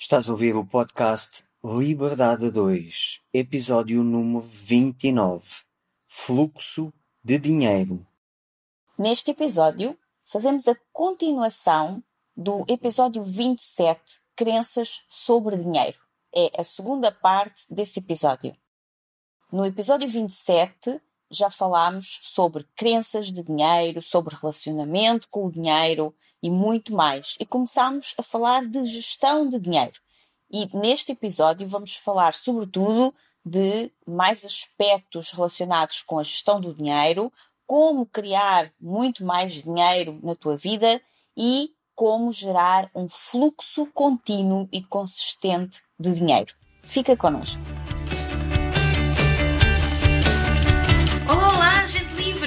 Estás a ouvir o podcast Liberdade 2, episódio número 29 Fluxo de Dinheiro. Neste episódio, fazemos a continuação do episódio 27 Crenças sobre Dinheiro. É a segunda parte desse episódio. No episódio 27, já falámos sobre crenças de dinheiro, sobre relacionamento com o dinheiro e muito mais. E começámos a falar de gestão de dinheiro. E neste episódio vamos falar sobretudo de mais aspectos relacionados com a gestão do dinheiro, como criar muito mais dinheiro na tua vida e como gerar um fluxo contínuo e consistente de dinheiro. Fica connosco.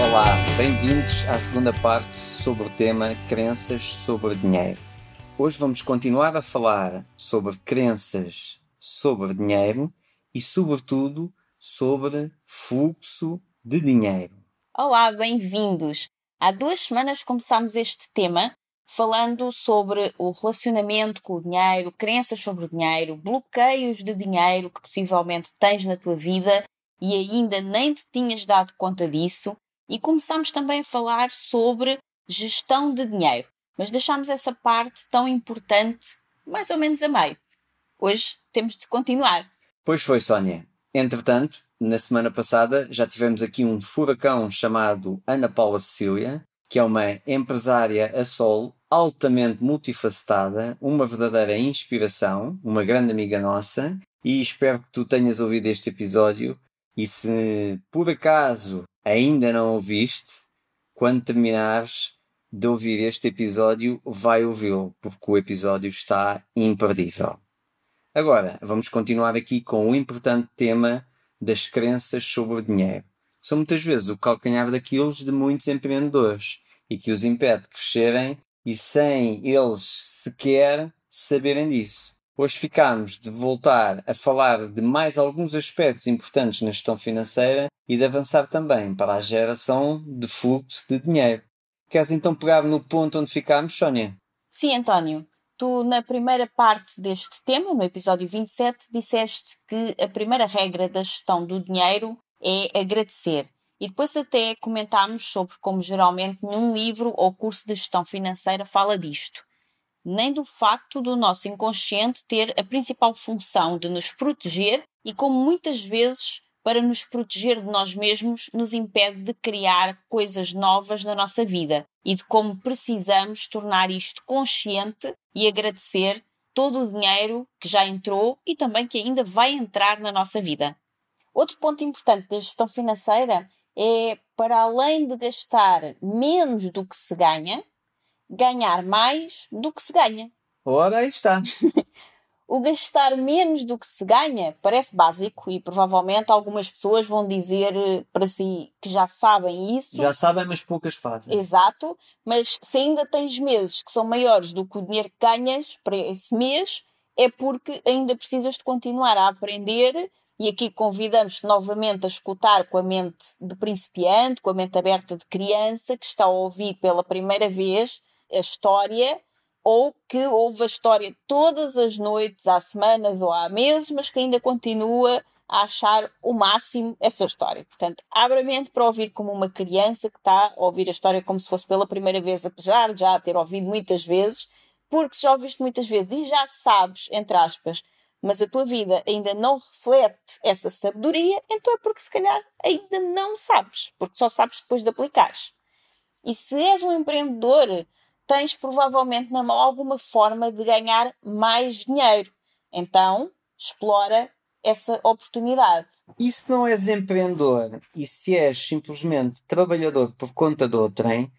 Olá, bem-vindos à segunda parte sobre o tema Crenças sobre Dinheiro. Hoje vamos continuar a falar sobre crenças sobre dinheiro e, sobretudo, sobre fluxo de dinheiro. Olá, bem-vindos! Há duas semanas começámos este tema falando sobre o relacionamento com o dinheiro, crenças sobre o dinheiro, bloqueios de dinheiro que possivelmente tens na tua vida e ainda nem te tinhas dado conta disso. E começámos também a falar sobre gestão de dinheiro, mas deixámos essa parte tão importante mais ou menos a meio. Hoje temos de continuar. Pois foi, Sónia. Entretanto, na semana passada já tivemos aqui um furacão chamado Ana Paula Cecília, que é uma empresária a sol altamente multifacetada, uma verdadeira inspiração, uma grande amiga nossa, e espero que tu tenhas ouvido este episódio e se por acaso ainda não ouviste, quando terminares de ouvir este episódio, vai ouvi-lo, porque o episódio está imperdível. Agora, vamos continuar aqui com o importante tema das crenças sobre o dinheiro. São muitas vezes o calcanhar daqueles de muitos empreendedores e que os impede de crescerem e sem eles sequer saberem disso. Hoje ficamos de voltar a falar de mais alguns aspectos importantes na gestão financeira e de avançar também para a geração de fluxo de dinheiro. Queres então pegar no ponto onde ficámos, Sónia? Sim, António. Tu, na primeira parte deste tema, no episódio 27, disseste que a primeira regra da gestão do dinheiro é agradecer. E depois até comentámos sobre como geralmente nenhum livro ou curso de gestão financeira fala disto nem do facto do nosso inconsciente ter a principal função de nos proteger e como muitas vezes para nos proteger de nós mesmos nos impede de criar coisas novas na nossa vida e de como precisamos tornar isto consciente e agradecer todo o dinheiro que já entrou e também que ainda vai entrar na nossa vida. Outro ponto importante da gestão financeira é para além de gastar menos do que se ganha, ganhar mais do que se ganha. Ora, aí está. o gastar menos do que se ganha parece básico e provavelmente algumas pessoas vão dizer eh, para si que já sabem isso. Já sabem, mas poucas fazem. Exato, mas se ainda tens meses que são maiores do que o dinheiro que ganhas para esse mês, é porque ainda precisas de continuar a aprender E aqui convidamos novamente a escutar com a mente de principiante, com a mente aberta de criança, que está a ouvir pela primeira vez a história, ou que ouve a história todas as noites, há semanas ou há meses, mas que ainda continua a achar o máximo essa história. Portanto, abra a mente para ouvir como uma criança que está a ouvir a história como se fosse pela primeira vez, apesar de já ter ouvido muitas vezes, porque já ouviste muitas vezes e já sabes, entre aspas, mas a tua vida ainda não reflete essa sabedoria, então é porque se calhar ainda não sabes, porque só sabes depois de aplicares. E se és um empreendedor, tens provavelmente na mão alguma forma de ganhar mais dinheiro. Então, explora essa oportunidade. E se não és empreendedor e se és simplesmente trabalhador por conta de outrem,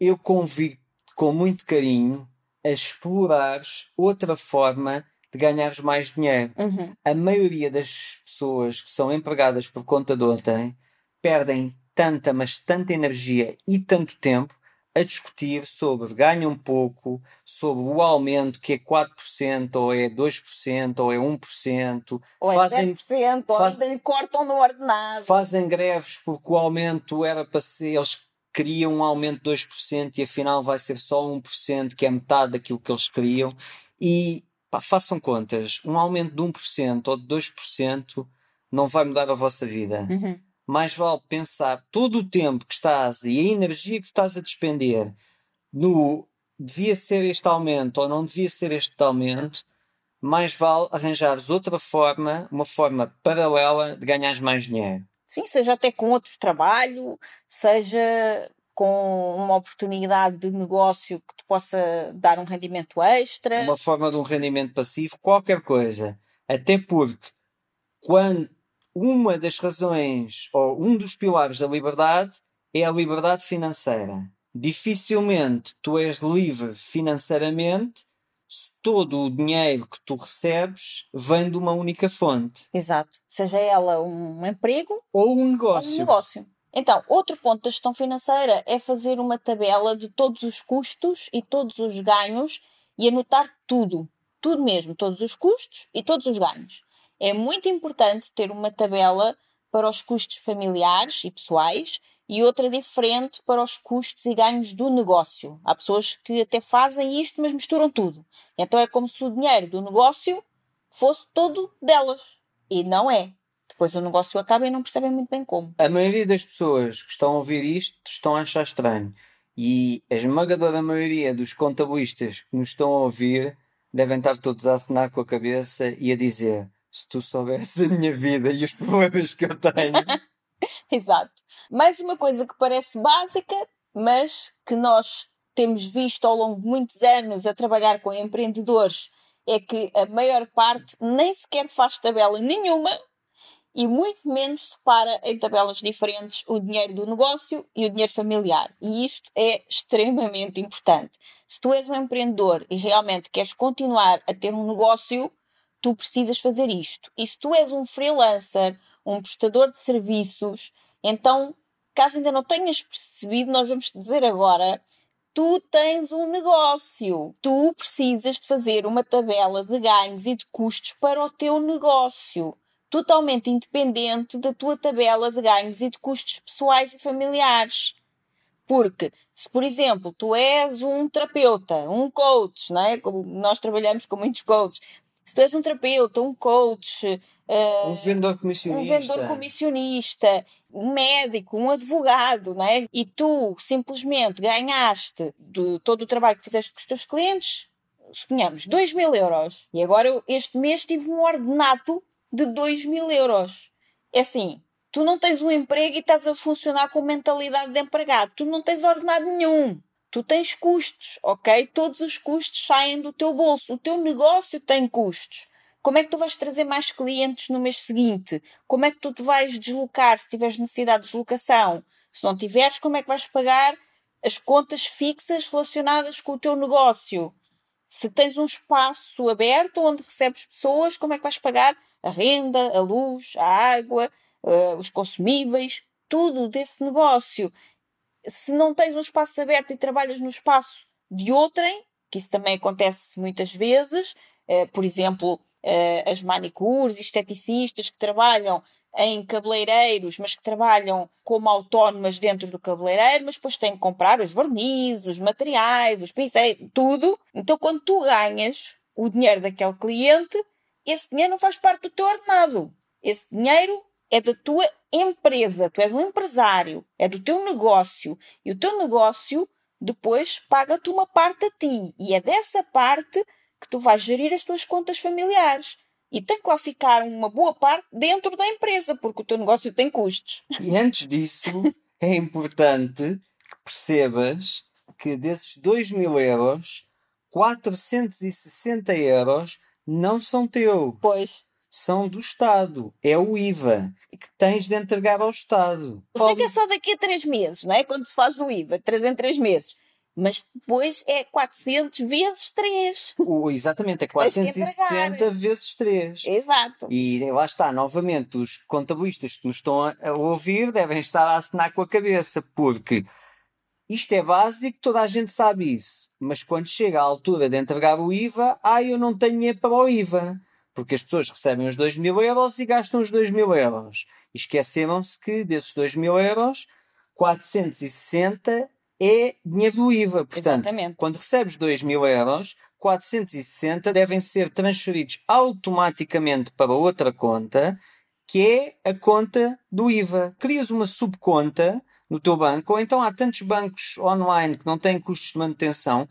eu convido com muito carinho a explorares outra forma de ganhares mais dinheiro. Uhum. A maioria das pessoas que são empregadas por conta de outrem perdem tanta, mas tanta energia e tanto tempo a discutir sobre ganham pouco, sobre o aumento que é 4% ou é 2% ou é 1%. Ou fazem, é 7%, ou faz- ainda lhe cortam no ordenado. fazem greves porque o aumento era para ser. Eles queriam um aumento de 2% e afinal vai ser só 1%, que é metade daquilo que eles queriam. E pá, façam contas: um aumento de 1% ou de 2% não vai mudar a vossa vida. Uhum. Mais vale pensar todo o tempo que estás e a energia que estás a despender no devia ser este aumento ou não devia ser este aumento. Mais vale arranjares outra forma, uma forma paralela de ganhares mais dinheiro. Sim, seja até com outro trabalho, seja com uma oportunidade de negócio que te possa dar um rendimento extra. uma forma de um rendimento passivo, qualquer coisa. Até porque quando uma das razões ou um dos pilares da liberdade é a liberdade financeira. Dificilmente tu és livre financeiramente se todo o dinheiro que tu recebes vem de uma única fonte Exato. Seja ela um emprego ou um ou um negócio. negócio. Então, outro ponto da gestão financeira é fazer uma tabela de todos os custos e todos os ganhos e anotar tudo. Tudo mesmo, todos os custos e todos os ganhos. É muito importante ter uma tabela para os custos familiares e pessoais e outra diferente para os custos e ganhos do negócio. Há pessoas que até fazem isto, mas misturam tudo. Então é como se o dinheiro do negócio fosse todo delas. E não é. Depois o negócio acaba e não percebem muito bem como. A maioria das pessoas que estão a ouvir isto estão a achar estranho. E a esmagadora maioria dos contabilistas que nos estão a ouvir devem estar todos a assinar com a cabeça e a dizer: se tu soubesse a minha vida e os problemas que eu tenho. Exato. Mais uma coisa que parece básica, mas que nós temos visto ao longo de muitos anos a trabalhar com empreendedores, é que a maior parte nem sequer faz tabela nenhuma e muito menos separa em tabelas diferentes o dinheiro do negócio e o dinheiro familiar. E isto é extremamente importante. Se tu és um empreendedor e realmente queres continuar a ter um negócio, tu precisas fazer isto. E se tu és um freelancer, um prestador de serviços, então, caso ainda não tenhas percebido, nós vamos te dizer agora. Tu tens um negócio. Tu precisas de fazer uma tabela de ganhos e de custos para o teu negócio totalmente independente da tua tabela de ganhos e de custos pessoais e familiares. Porque, se por exemplo, tu és um terapeuta, um coach, não é? Como nós trabalhamos com muitos coaches, se tu és um terapeuta, um coach, uh, Um vendedor um comissionista. vendedor comissionista, um médico, um advogado, não é? E tu simplesmente ganhaste de todo o trabalho que fizeste com os teus clientes, suponhamos, 2 mil euros. E agora eu, este mês tive um ordenado de 2 mil euros. É assim, tu não tens um emprego e estás a funcionar com mentalidade de empregado. Tu não tens ordenado nenhum. Tu tens custos, ok? Todos os custos saem do teu bolso. O teu negócio tem custos. Como é que tu vais trazer mais clientes no mês seguinte? Como é que tu te vais deslocar se tiveres necessidade de deslocação? Se não tiveres, como é que vais pagar as contas fixas relacionadas com o teu negócio? Se tens um espaço aberto onde recebes pessoas, como é que vais pagar a renda, a luz, a água, uh, os consumíveis, tudo desse negócio? Se não tens um espaço aberto e trabalhas no espaço de outrem, que isso também acontece muitas vezes, uh, por exemplo, uh, as manicures, esteticistas que trabalham em cabeleireiros, mas que trabalham como autónomas dentro do cabeleireiro, mas depois têm que comprar os vernizes, os materiais, os pincéis, tudo. Então, quando tu ganhas o dinheiro daquele cliente, esse dinheiro não faz parte do teu ordenado. Esse dinheiro é da tua empresa, tu és um empresário, é do teu negócio. E o teu negócio depois paga-te uma parte a ti. E é dessa parte que tu vais gerir as tuas contas familiares. E tem que lá ficar uma boa parte dentro da empresa, porque o teu negócio tem custos. E antes disso, é importante que percebas que desses 2 mil euros, 460 euros não são teus. Pois. São do Estado. É o IVA que tens de entregar ao Estado. Eu sei que é só daqui a 3 meses, não é? Quando se faz o IVA, 3 em 3 meses. Mas depois é 400 vezes 3. O, exatamente, é 460 vezes 3. Exato. E lá está, novamente, os contabilistas que nos estão a ouvir devem estar a assinar com a cabeça, porque isto é básico, toda a gente sabe isso. Mas quando chega à altura de entregar o IVA, ah, eu não tenho dinheiro para o IVA. Porque as pessoas recebem os 2 mil euros e gastam os 2 mil euros. E esqueceram-se que desses 2 mil euros, 460 é dinheiro do IVA. Portanto, Exatamente. quando recebes 2 mil euros, 460 devem ser transferidos automaticamente para outra conta, que é a conta do IVA. Crias uma subconta no teu banco, ou então há tantos bancos online que não têm custos de manutenção,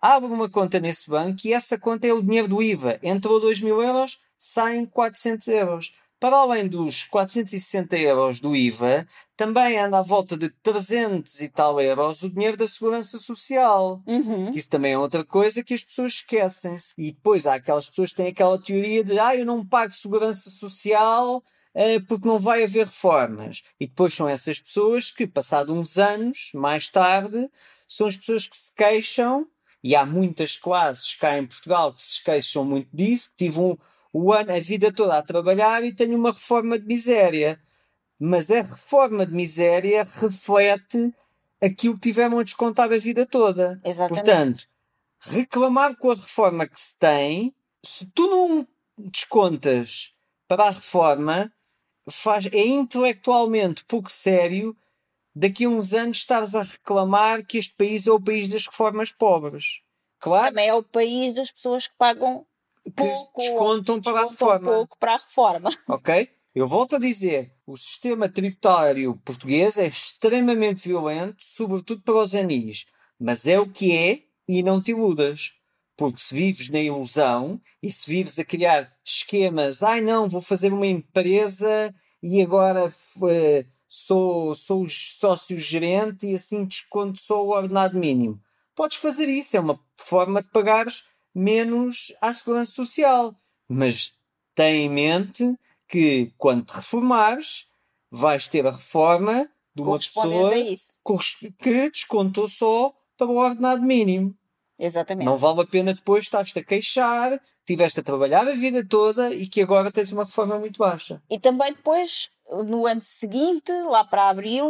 abre uma conta nesse banco e essa conta é o dinheiro do IVA. Entrou 2 mil euros, saem 400 euros. Para além dos 460 euros do IVA, também anda à volta de 300 e tal euros o dinheiro da Segurança Social. Uhum. Isso também é outra coisa que as pessoas esquecem-se. E depois há aquelas pessoas que têm aquela teoria de ah, eu não pago Segurança Social uh, porque não vai haver reformas. E depois são essas pessoas que, passados uns anos, mais tarde, são as pessoas que se queixam, e há muitas classes cá em Portugal que se queixam muito disso. Tive um o ano, a vida toda a trabalhar e tenho uma reforma de miséria. Mas a reforma de miséria reflete aquilo que tiveram a descontar a vida toda. Exatamente. Portanto, reclamar com a reforma que se tem, se tu não descontas para a reforma, faz, é intelectualmente pouco sério daqui a uns anos estares a reclamar que este país é o país das reformas pobres. Claro. Também é o país das pessoas que pagam pouco, descontam para a reforma. pouco para a reforma. Ok? Eu volto a dizer, o sistema tributário português é extremamente violento, sobretudo para os anis. Mas é o que é e não te iludas. Porque se vives na ilusão e se vives a criar esquemas, ai não, vou fazer uma empresa e agora uh, sou, sou o sócio-gerente e assim desconto só o ordenado mínimo. Podes fazer isso, é uma forma de pagares menos à segurança social. Mas tem em mente que quando te reformares, vais ter a reforma de uma pessoa que descontou só para o ordenado mínimo. Exatamente. Não vale a pena depois estar-te a queixar, tiveste a trabalhar a vida toda e que agora tens uma reforma muito baixa. E também depois, no ano seguinte, lá para abril,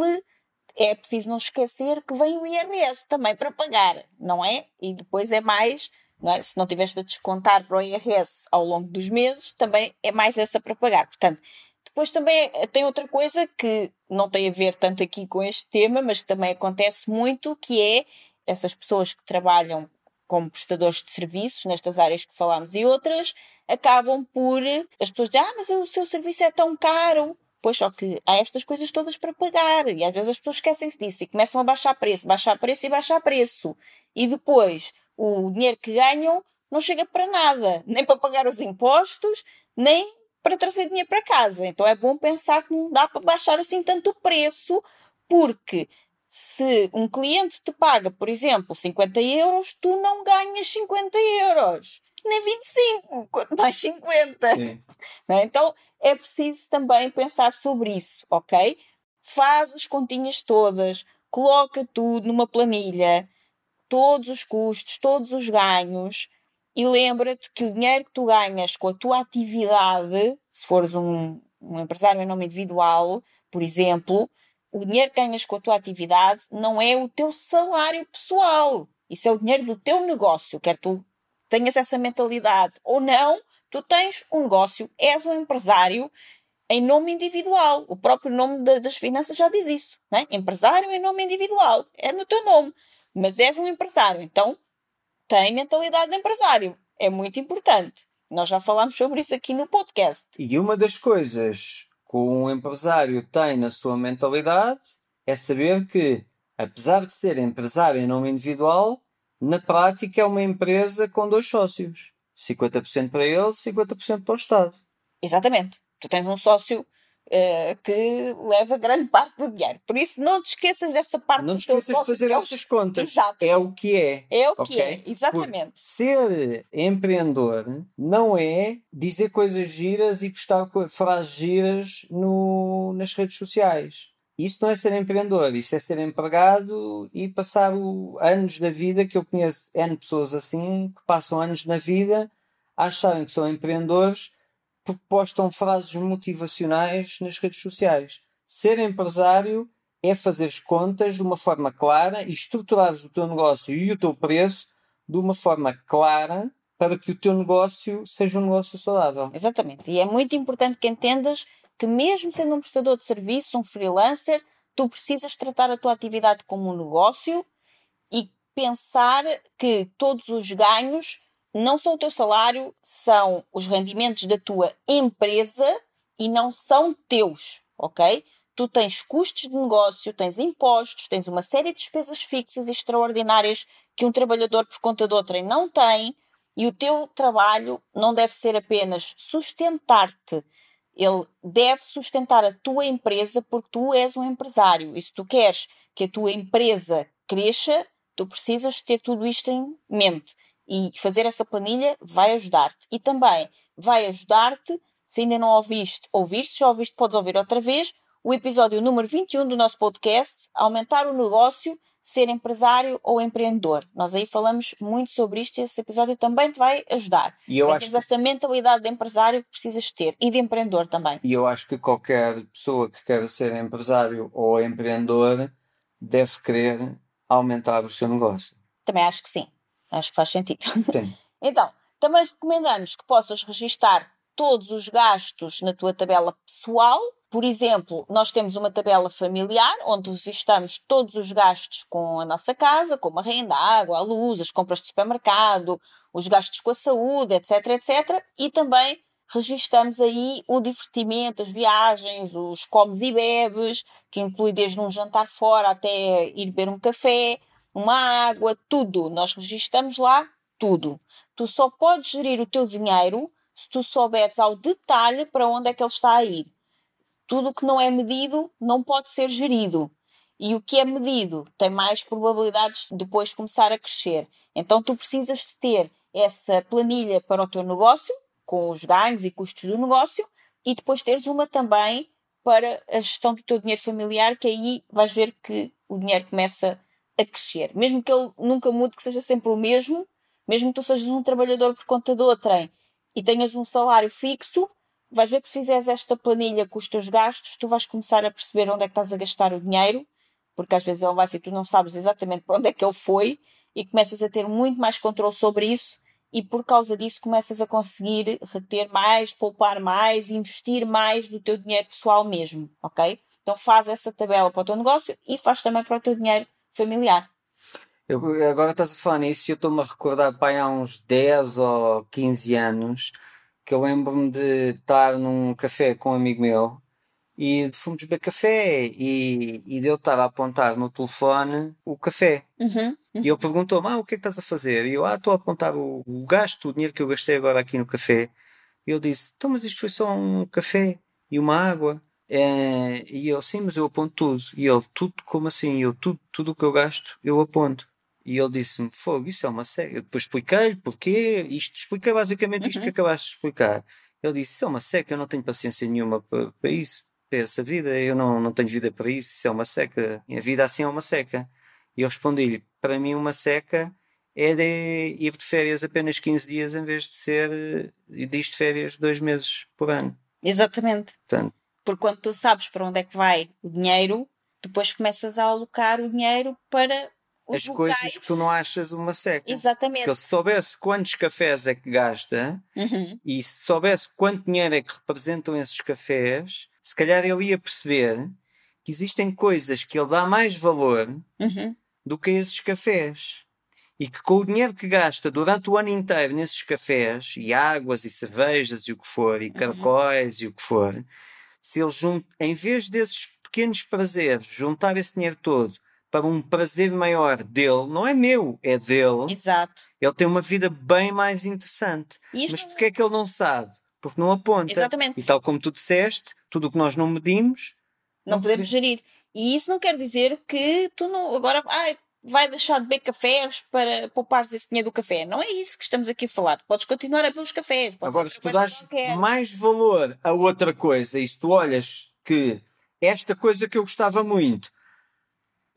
é preciso não esquecer que vem o IRS também para pagar, não é? E depois é mais não é? Se não tiveste a descontar para o IRS ao longo dos meses, também é mais essa para pagar. Portanto, depois também tem outra coisa que não tem a ver tanto aqui com este tema, mas que também acontece muito, que é essas pessoas que trabalham como prestadores de serviços nestas áreas que falámos e outras, acabam por as pessoas dizem, ah, mas o seu serviço é tão caro. Pois só que há estas coisas todas para pagar e às vezes as pessoas esquecem-se disso e começam a baixar preço, baixar preço e baixar preço. E depois o dinheiro que ganham não chega para nada, nem para pagar os impostos, nem para trazer dinheiro para casa. Então é bom pensar que não dá para baixar assim tanto o preço, porque se um cliente te paga, por exemplo, 50 euros, tu não ganhas 50 euros, nem 25, quanto mais 50. É? Então é preciso também pensar sobre isso, ok? Faz as continhas todas, coloca tudo numa planilha todos os custos, todos os ganhos e lembra-te que o dinheiro que tu ganhas com a tua atividade, se fores um, um empresário em nome individual, por exemplo, o dinheiro que ganhas com a tua atividade não é o teu salário pessoal. Isso é o dinheiro do teu negócio, quer tu tenhas essa mentalidade ou não, tu tens um negócio, és um empresário em nome individual. O próprio nome de, das finanças já diz isso, não é? Empresário em nome individual, é no teu nome, mas és um empresário, então tem mentalidade de empresário, é muito importante. Nós já falámos sobre isso aqui no podcast. E uma das coisas que um empresário tem na sua mentalidade é saber que, apesar de ser empresário em nome individual, na prática é uma empresa com dois sócios. 50% para ele, 50% para o Estado. Exatamente. Tu tens um sócio uh, que leva grande parte do dinheiro. Por isso, não te esqueças dessa parte não do te esqueças de fazer é essas contas. Exato. É o que é. É o que ok? é, exatamente. Porque ser empreendedor não é dizer coisas giras e postar frases giras no, nas redes sociais. Isso não é ser empreendedor, isso é ser empregado e passar o- anos da vida, que eu conheço N pessoas assim, que passam anos na vida a acharem que são empreendedores porque postam frases motivacionais nas redes sociais. Ser empresário é fazeres contas de uma forma clara e estruturares o teu negócio e o teu preço de uma forma clara para que o teu negócio seja um negócio saudável. Exatamente. E é muito importante que entendas que, mesmo sendo um prestador de serviço, um freelancer, tu precisas tratar a tua atividade como um negócio e pensar que todos os ganhos não são o teu salário, são os rendimentos da tua empresa e não são teus, ok? Tu tens custos de negócio, tens impostos, tens uma série de despesas fixas e extraordinárias que um trabalhador por conta de outrem não tem e o teu trabalho não deve ser apenas sustentar-te, ele deve sustentar a tua empresa porque tu és um empresário. E se tu queres que a tua empresa cresça, tu precisas ter tudo isto em mente. E fazer essa planilha vai ajudar-te. E também vai ajudar-te, se ainda não ouviste, ouvir. Se já ouviste, podes ouvir outra vez. O episódio número 21 do nosso podcast, Aumentar o Negócio, Ser Empresário ou Empreendedor. Nós aí falamos muito sobre isto e esse episódio também te vai ajudar. E eu Para acho teres essa mentalidade de empresário que precisas ter e de empreendedor também. E eu acho que qualquer pessoa que queira ser empresário ou empreendedor deve querer aumentar o seu negócio. Também acho que sim. Acho que faz sentido. Sim. Então, também recomendamos que possas registar todos os gastos na tua tabela pessoal. Por exemplo, nós temos uma tabela familiar onde registamos todos os gastos com a nossa casa, como a renda, a água, a luz, as compras de supermercado, os gastos com a saúde, etc, etc. E também registamos aí o divertimento, as viagens, os comes e bebes, que inclui desde um jantar fora até ir beber um café, uma água, tudo. Nós registamos lá tudo. Tu só podes gerir o teu dinheiro se tu souberes ao detalhe para onde é que ele está a ir. Tudo o que não é medido não pode ser gerido. E o que é medido tem mais probabilidades de depois começar a crescer. Então tu precisas de ter essa planilha para o teu negócio, com os ganhos e custos do negócio, e depois teres uma também para a gestão do teu dinheiro familiar, que aí vais ver que o dinheiro começa a crescer. Mesmo que ele nunca mude, que seja sempre o mesmo, mesmo que tu sejas um trabalhador por conta de outrem e tenhas um salário fixo, vais ver que se fizeres esta planilha com os teus gastos, tu vais começar a perceber onde é que estás a gastar o dinheiro, porque às vezes ele vai ser, tu não sabes exatamente para onde é que ele foi e começas a ter muito mais controle sobre isso e por causa disso começas a conseguir reter mais, poupar mais, investir mais do teu dinheiro pessoal mesmo, ok? Então faz essa tabela para o teu negócio e faz também para o teu dinheiro familiar. Eu, agora estás a falar nisso e eu estou-me a recordar pai, há uns 10 ou 15 anos que eu lembro-me de estar num café com um amigo meu e fomos beber café e, e eu estar a apontar no telefone o café. Uhum. E ele perguntou-me, ah, o que é que estás a fazer? E eu, ah, estou a apontar o, o gasto, o dinheiro que eu gastei agora aqui no café. E ele disse, então, mas isto foi só um café e uma água. É, e eu, sim, mas eu aponto tudo. E ele, tudo, como assim? E eu, tudo, tudo o que eu gasto, eu aponto. E ele disse-me, fogo, isso é uma seca. Eu depois expliquei-lhe porquê, isto, expliquei basicamente isto que acabaste de explicar. Ele disse, isso é uma seca, eu não tenho paciência nenhuma para, para isso, para essa vida, eu não, não tenho vida para isso, isso é uma seca. A vida assim é uma seca. E eu respondi-lhe, para mim uma seca é de ir de férias apenas 15 dias em vez de ser eh, de ir de férias dois meses por ano. Exatamente. Portanto, Porque quando tu sabes para onde é que vai o dinheiro, depois começas a alocar o dinheiro para os as locais. coisas que tu não achas uma seca. Exatamente. Porque ele se soubesse quantos cafés é que gasta Uhum. e se soubesse quanto dinheiro é que representam esses cafés, se calhar ele ia perceber que existem coisas que ele dá mais valor Uhum. do que esses cafés. E que com o dinheiro que gasta durante o ano inteiro nesses cafés, e águas, e cervejas, e o que for, e caracóis, e o que for, se ele junta, em vez desses pequenos prazeres, juntar esse dinheiro todo para um prazer maior dele, não é meu, é dele, Exato. ele tem uma vida bem mais interessante. Isto Mas porquê é que ele não sabe? Porque não aponta. Exatamente. E tal como tu disseste, tudo o que nós não medimos, não podemos gerir. E isso não quer dizer que tu não agora ai, vai deixar de beber cafés para poupares esse dinheiro do café. Não é isso que estamos aqui a falar. Podes continuar a beber os cafés. Agora, se tu dás mais valor a outra coisa e se tu olhas que esta coisa que eu gostava muito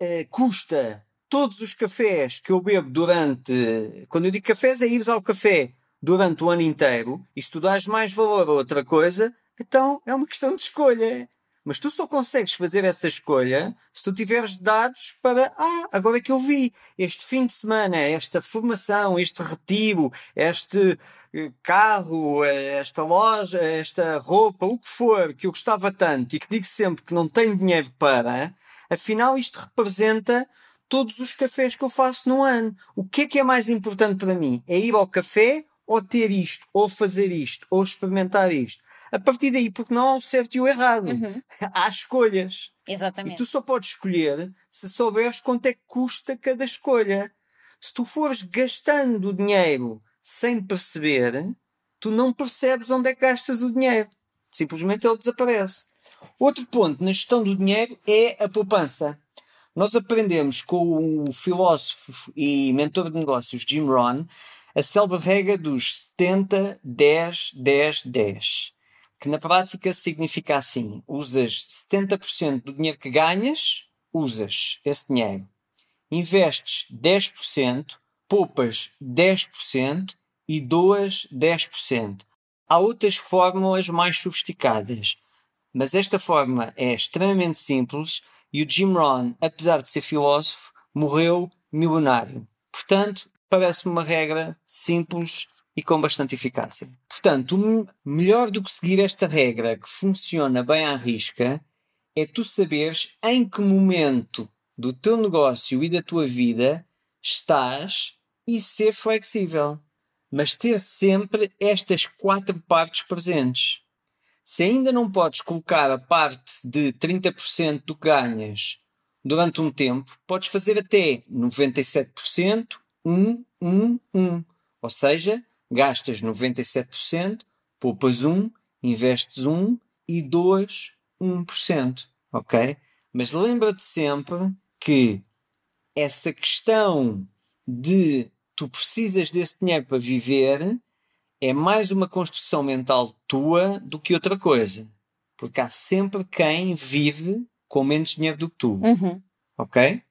eh, custa todos os cafés que eu bebo durante. Quando eu digo cafés, é ires ao café durante o ano inteiro e se tu dás mais valor a outra coisa, então é uma questão de escolha. Mas tu só consegues fazer essa escolha se tu tiveres dados para, ah, agora é que eu vi, este fim de semana, esta formação, este retiro, este eh, carro, eh, esta loja, esta roupa, o que for, que eu gostava tanto e que digo sempre que não tenho dinheiro para, afinal isto representa todos os cafés que eu faço no ano. O que é que é mais importante para mim? É ir ao café ou ter isto, ou fazer isto, ou experimentar isto? A partir daí, porque não há o certo e o errado. Há escolhas. E Exatamente. tu só podes escolher se souberes quanto é que custa cada escolha. Se tu fores gastando o dinheiro sem perceber, tu não percebes onde é que gastas o dinheiro. Simplesmente ele desaparece. Outro ponto na gestão do dinheiro é a poupança. Nós aprendemos com o filósofo e mentor de negócios Jim Rohn a célebre regra dos 70, 10, 10, 10 que na prática significa assim: usas 70% do dinheiro que ganhas, usas esse dinheiro. Investes 10%, poupas 10% e doas 10%. Há outras fórmulas mais sofisticadas, mas esta forma é extremamente simples e o Jim Rohn, apesar de ser filósofo, morreu milionário. Portanto, parece-me uma regra simples e com bastante eficácia. Portanto, melhor do que seguir esta regra que funciona bem à risca é tu saberes em que momento do teu negócio e da tua vida estás e ser flexível. Mas ter sempre estas quatro partes presentes. Se ainda não podes colocar a parte de 30% do que ganhas durante um tempo, podes fazer até 97%, 1, 1, 1. Ou seja, gastas 97%, poupas 1, investes 1 e 2, 1%. Ok? Mas lembra-te sempre que essa questão de tu precisas desse dinheiro para viver é mais uma construção mental tua do que outra coisa. Porque há sempre quem vive com menos dinheiro do que tu. Uhum. Ok?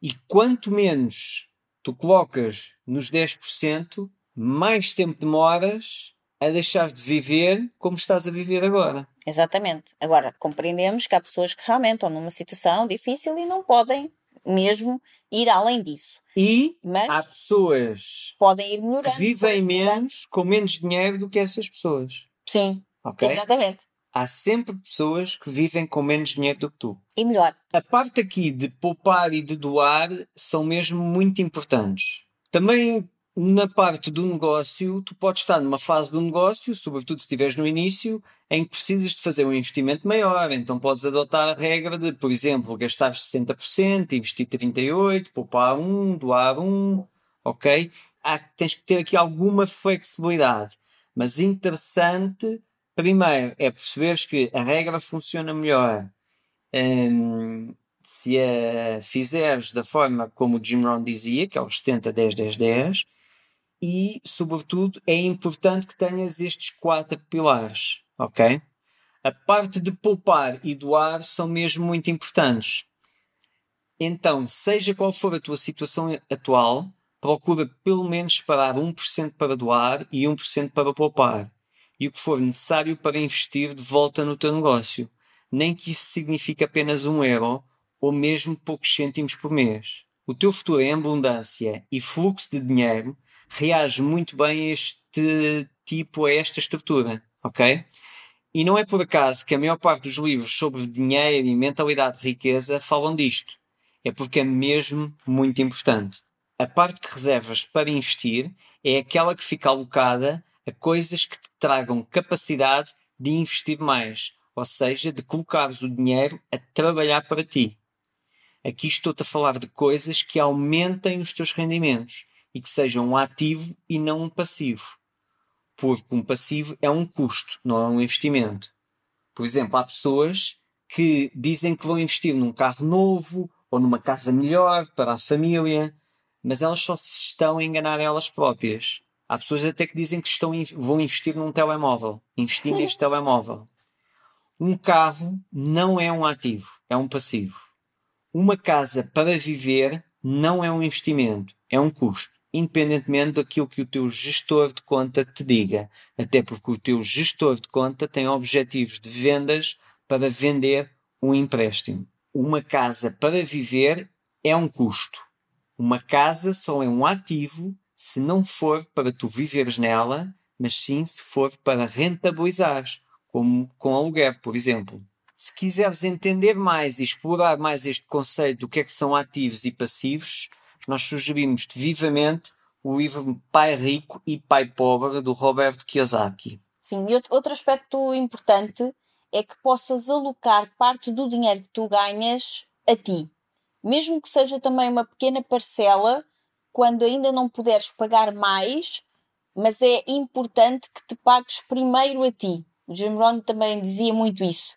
E quanto menos tu colocas nos 10%, mais tempo demoras a deixar de viver como estás a viver agora. Exatamente. Agora, compreendemos que há pessoas que realmente estão numa situação difícil e não podem mesmo ir além disso. E Mas há pessoas podem ir que melhorando. vivem podem melhorando. menos com menos dinheiro do que essas pessoas. Sim, Ok? exatamente. Há sempre pessoas que vivem com menos dinheiro do que tu. E melhor. A parte aqui de poupar e de doar são mesmo muito importantes. Também na parte do negócio, tu podes estar numa fase do negócio, sobretudo se estiveres no início, em que precisas de fazer um investimento maior. Então podes adotar a regra de, por exemplo, gastar 60%, investir 38%, poupar 1, doar 1, ok? Há, tens que ter aqui alguma flexibilidade. Mas interessante, primeiro, é perceberes que a regra funciona melhor hum, se a fizeres da forma como o Jim Rohn dizia, que é os 70, 10, 10, 10, e, sobretudo, é importante que tenhas estes quatro pilares, ok? A parte de poupar e doar são mesmo muito importantes. Então, seja qual for a tua situação atual, procura pelo menos separar 1% para doar e 1% para poupar. E o que for necessário para investir de volta no teu negócio. Nem que isso signifique apenas um euro ou mesmo poucos cêntimos por mês. o teu futuro em abundância e fluxo de dinheiro reage muito bem a este tipo, a esta estrutura, ok? E não é por acaso que a maior parte dos livros sobre dinheiro e mentalidade de riqueza falam disto. É porque é mesmo muito importante. A parte que reservas para investir é aquela que fica alocada a coisas que te tragam capacidade de investir mais, ou seja, de colocares o dinheiro a trabalhar para ti. Aqui estou-te a falar de coisas que aumentem os teus rendimentos e que sejam um ativo e não um passivo. Porque um passivo é um custo, não é um investimento. Por exemplo, há pessoas que dizem que vão investir num carro novo ou numa casa melhor para a família, mas elas só se estão a enganar elas próprias. Há pessoas até que dizem que estão, vão investir num telemóvel, investir neste telemóvel. Um carro não é um ativo, é um passivo. Uma casa para viver não é um investimento, é um custo, independentemente daquilo que o teu gestor de conta te diga. Até porque o teu gestor de conta tem objetivos de vendas para vender um empréstimo. Uma casa para viver é um custo. Uma casa só é um ativo se não for para tu viveres nela, mas sim se for para rentabilizares, como com aluguer, por exemplo. Se quiseres entender mais e explorar mais este conceito do que é que são ativos e passivos, nós sugerimos-te vivamente o livro Pai Rico e Pai Pobre, do Roberto Kiyosaki. Sim, e outro aspecto importante é que possas alocar parte do dinheiro que tu ganhas a ti. Mesmo que seja também uma pequena parcela, quando ainda não puderes pagar mais, mas é importante que te pagues primeiro a ti. O Jim Rohn também dizia muito isso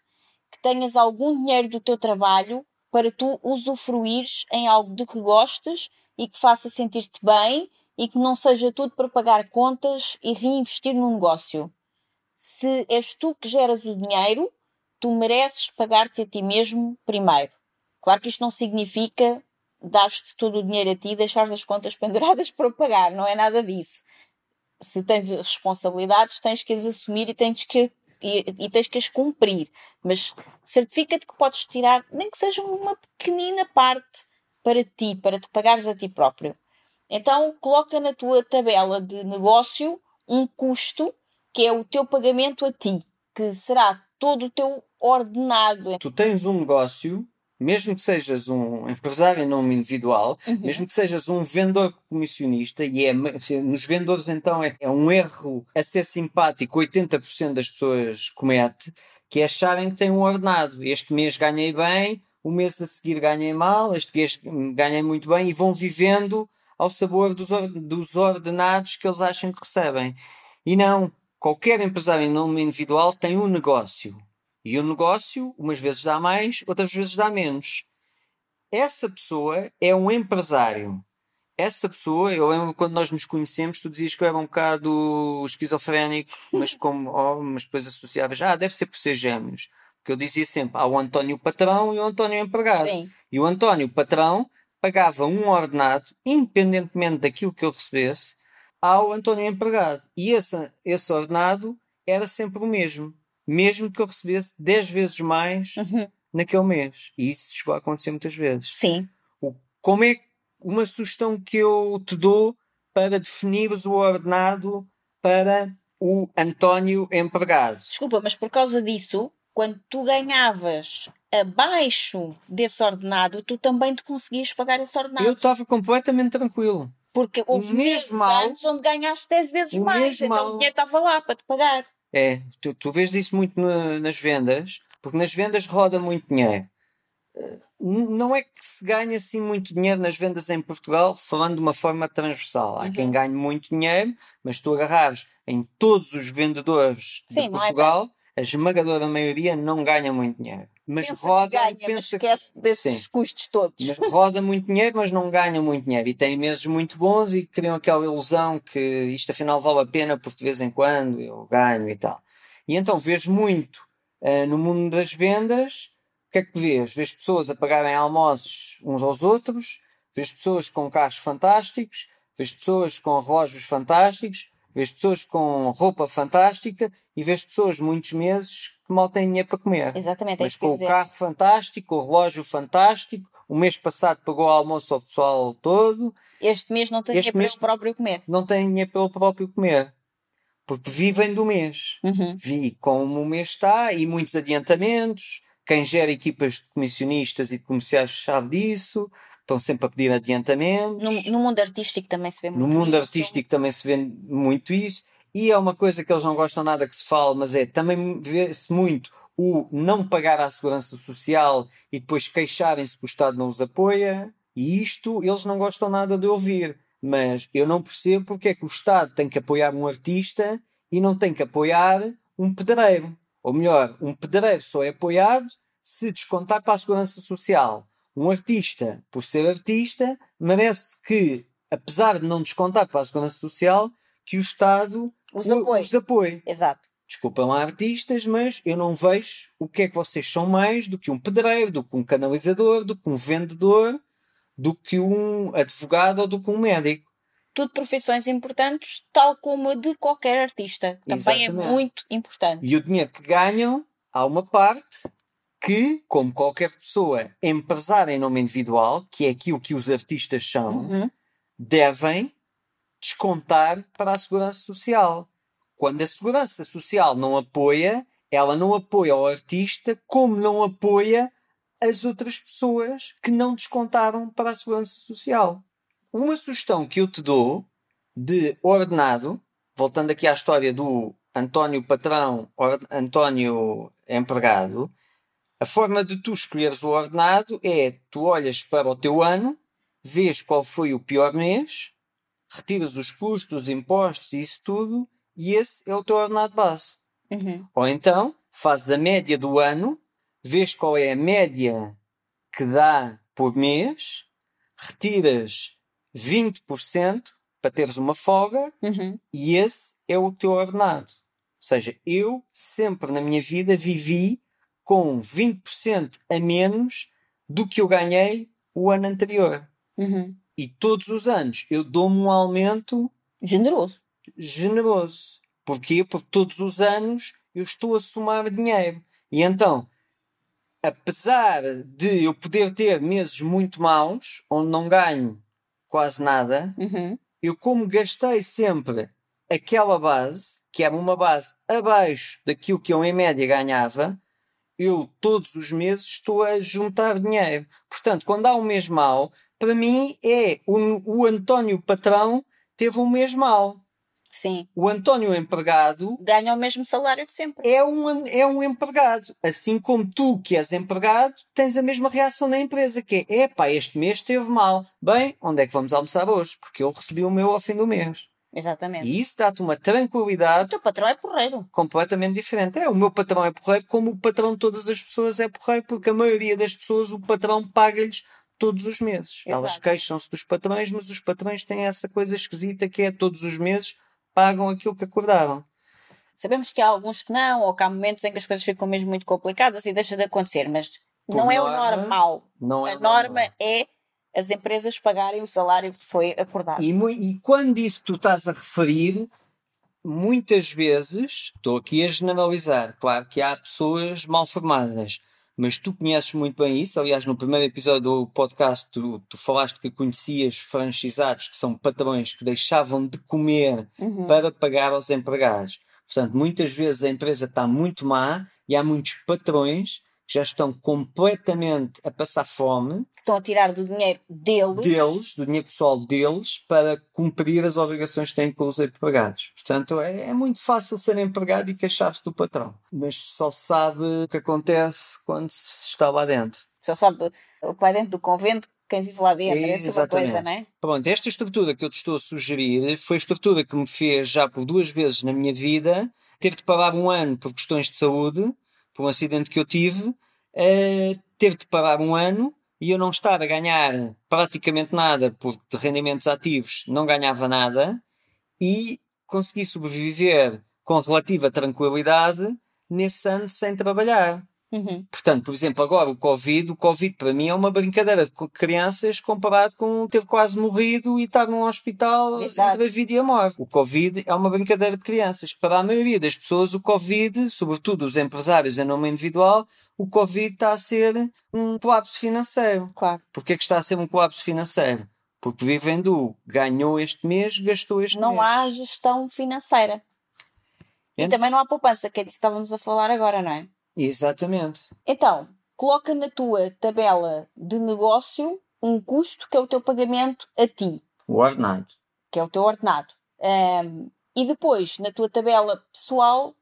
que tenhas algum dinheiro do teu trabalho para tu usufruires em algo de que gostes e que faça sentir-te bem e que não seja tudo para pagar contas e reinvestir no negócio. Se és tu que geras o dinheiro, tu mereces pagar-te a ti mesmo primeiro. Claro que isto não significa dar-te todo o dinheiro a ti e deixares as contas penduradas para pagar, não é nada disso. Se tens responsabilidades, tens que as assumir e tens que e, e tens que as cumprir. Mas certifica-te que podes tirar, nem que seja uma pequenina parte para ti, para te pagares a ti próprio. Então, coloca na tua tabela de negócio um custo que é o teu pagamento a ti, que será todo o teu ordenado. Tu tens um negócio mesmo que sejas um empresário em nome individual, uhum. mesmo que sejas um vendedor comissionista, e é, nos vendedores então é, é um erro a ser simpático, 80% das pessoas comete, que é acharem que têm um ordenado. Este mês ganhei bem, o mês a seguir ganhei mal, este mês ganhei muito bem, e vão vivendo ao sabor dos, dos ordenados que eles acham que recebem. E não, qualquer empresário em nome individual tem um negócio e o negócio, umas vezes dá mais, outras vezes dá menos. Essa pessoa é um empresário. Essa pessoa, eu lembro quando nós nos conhecemos, tu dizias que eu era um bocado esquizofrénico, mas como, oh, mas depois associavas, ah, deve ser por ser gêmeos. Porque eu dizia sempre, há o António patrão e o António empregado. Sim. E o António patrão pagava um ordenado, independentemente daquilo que eu recebesse, ao António empregado. E esse, esse ordenado era sempre o mesmo mesmo que eu recebesse 10 vezes mais uhum. naquele mês. E isso chegou a acontecer muitas vezes. Sim. O, como é uma sugestão que eu te dou para definires o ordenado para o António empregado? Desculpa, mas por causa disso, quando tu ganhavas abaixo desse ordenado, tu também te conseguias pagar esse ordenado. Eu estava completamente tranquilo. Porque houve meses mal, antes onde ganhaste 10 vezes mais, então mal, o dinheiro estava lá para te pagar. É, tu, tu vês isso muito no, nas vendas, porque nas vendas roda muito dinheiro. Eh, não é que se ganhe assim muito dinheiro nas vendas em Portugal, falando de uma forma transversal. Há uhum. quem ganhe muito dinheiro, mas tu agarrares em todos os vendedores Sim, de é Portugal, a esmagadora maioria não ganha muito dinheiro mas pensa roda. Ganha, pensa mas esquece que, desses sim, custos todos. Mas roda muito dinheiro, mas não ganha muito dinheiro. E tem meses muito bons e criam aquela ilusão que isto afinal vale a pena porque de vez em quando eu ganho e tal. E então vês muito uh, no mundo das vendas. O que é que vês? Vês pessoas a pagarem almoços uns aos outros, vês pessoas com carros fantásticos, vês pessoas com relógios fantásticos, vês pessoas com roupa fantástica e vês pessoas muitos meses que mal têm dinheiro para comer. Exatamente, é Mas com o carro fantástico, o relógio fantástico, o mês passado pagou o almoço ao pessoal todo, Este mês não tem Este dinheiro ele próprio comer. não tem dinheiro para o próprio comer. Porque vivem do mês. Uhum. Vi como o mês está e muitos adiantamentos. Quem gera equipas de comissionistas e de comerciais sabe disso. Estão sempre a pedir adiantamentos. No, no mundo artístico também se vê muito No mundo isso. artístico também se vê muito isso. E é uma coisa que eles não gostam nada que se fale, mas é também vê-se muito o não pagar à segurança social e depois queixarem-se que o Estado não os apoia. E isto eles não gostam nada de ouvir. Mas eu não percebo porque é que o Estado tem que apoiar um artista e não tem que apoiar um pedreiro. Ou melhor, um pedreiro só é apoiado se descontar para a segurança social. Um artista, por ser artista, merece que, apesar de não descontar para a segurança social, que o Estado Os o- apoie. os apoie. Exato. Desculpem lá, artistas, mas eu não vejo o que é que vocês são mais do que um pedreiro, do que um canalizador, do que um vendedor, do que um advogado ou do que um médico. Tudo profissões importantes, tal como a de qualquer artista. Também é Exatamente. muito importante. E o dinheiro que ganham, há uma parte que, como qualquer pessoa empresária em nome individual, que é aquilo que os artistas são, Uhum. devem descontar para a segurança social. Quando a segurança social não apoia, ela não apoia o artista, como não apoia as outras pessoas que não descontaram para a segurança social. Uma sugestão que eu te dou de ordenado, voltando aqui à história do António patrão, António empregado, a forma de tu escolheres o ordenado é tu olhas para o teu ano, vês qual foi o pior mês, retiras os custos, os impostos e isso tudo, e esse é o teu ordenado base. Uhum. Ou então fazes a média do ano, vês qual é a média que dá por mês, retiras 20% para teres uma folga Uhum. e esse é o teu ordenado. Ou seja, eu sempre na minha vida vivi com 20% a menos do que eu ganhei o ano anterior. Uhum. E todos os anos eu dou-me um aumento Generoso. generoso. Porquê? Porque todos os anos eu estou a somar dinheiro. E então, apesar de eu poder ter meses muito maus, onde não ganho quase nada, Uhum. eu como gastei sempre aquela base, que era uma base abaixo daquilo que eu em média ganhava, eu todos os meses estou a juntar dinheiro. Portanto, quando há um mês mau, para mim é o, o António patrão teve um mês mau. Sim. O António empregado Ganha o mesmo salário de sempre. é um, é um empregado. Assim como tu, que és empregado, tens a mesma reação na empresa, que é, epá, este mês esteve mal. Bem, onde é que vamos almoçar hoje? Porque eu recebi o meu ao fim do mês. Exatamente. E isso dá-te uma O tranquilidade teu patrão é porreiro. completamente diferente. É, o meu patrão é porreiro, como o patrão de todas as pessoas é porreiro, porque a maioria das pessoas o patrão paga-lhes todos os meses. Exato. Elas queixam-se dos patrões, mas os patrões têm essa coisa esquisita que é todos os meses pagam aquilo que acordaram. Sabemos que há alguns que não, ou que há momentos em que as coisas ficam mesmo muito complicadas e deixa de acontecer, mas Por não é o norma, normal. Não é a norma normal. é as empresas pagarem o salário que foi acordado. E, e quando isso tu estás a referir, muitas vezes, estou aqui a generalizar, claro que há pessoas mal formadas, mas tu conheces muito bem isso. Aliás, no primeiro episódio do podcast, tu, tu falaste que conhecias franchisados que são patrões que deixavam de comer Uhum. para pagar aos empregados. Portanto, muitas vezes a empresa está muito má e há muitos patrões que já estão completamente a passar fome Que estão a tirar do dinheiro deles. deles, do dinheiro pessoal deles, para cumprir as obrigações que têm com os empregados. Portanto, é, é muito fácil ser empregado e queixar-se do patrão. Mas só sabe o que acontece quando se está lá dentro. Só sabe o que vai dentro do convento, quem vive lá dentro. É, Essa coisa, não é? Pronto, esta estrutura que eu te estou a sugerir foi a estrutura que me fez já por duas vezes na minha vida. Teve de parar um ano por questões de saúde, por um acidente que eu tive. eh, teve de parar um ano e eu não estar a ganhar praticamente nada, porque de rendimentos ativos não ganhava nada e consegui sobreviver com relativa tranquilidade nesse ano sem trabalhar. Uhum. Portanto, por exemplo, agora o Covid, o Covid para mim é uma brincadeira de crianças comparado com ter quase morrido e estar num hospital Exato. entre a vida e a morte. O Covid é uma brincadeira de crianças. Para a maioria das pessoas, o Covid, sobretudo os empresários em nome individual, o Covid está a ser um colapso financeiro. Claro. Porquê é que está a ser um colapso financeiro? Porque vivem do ganhou este mês, gastou este Não mês. há gestão financeira. E também não há poupança, que é disso que estávamos a falar agora, não é? Exatamente. Então, coloca na tua tabela de negócio um custo que é o teu pagamento a ti, O ordenado. que é o teu ordenado. Ahm, e depois, na tua tabela pessoal,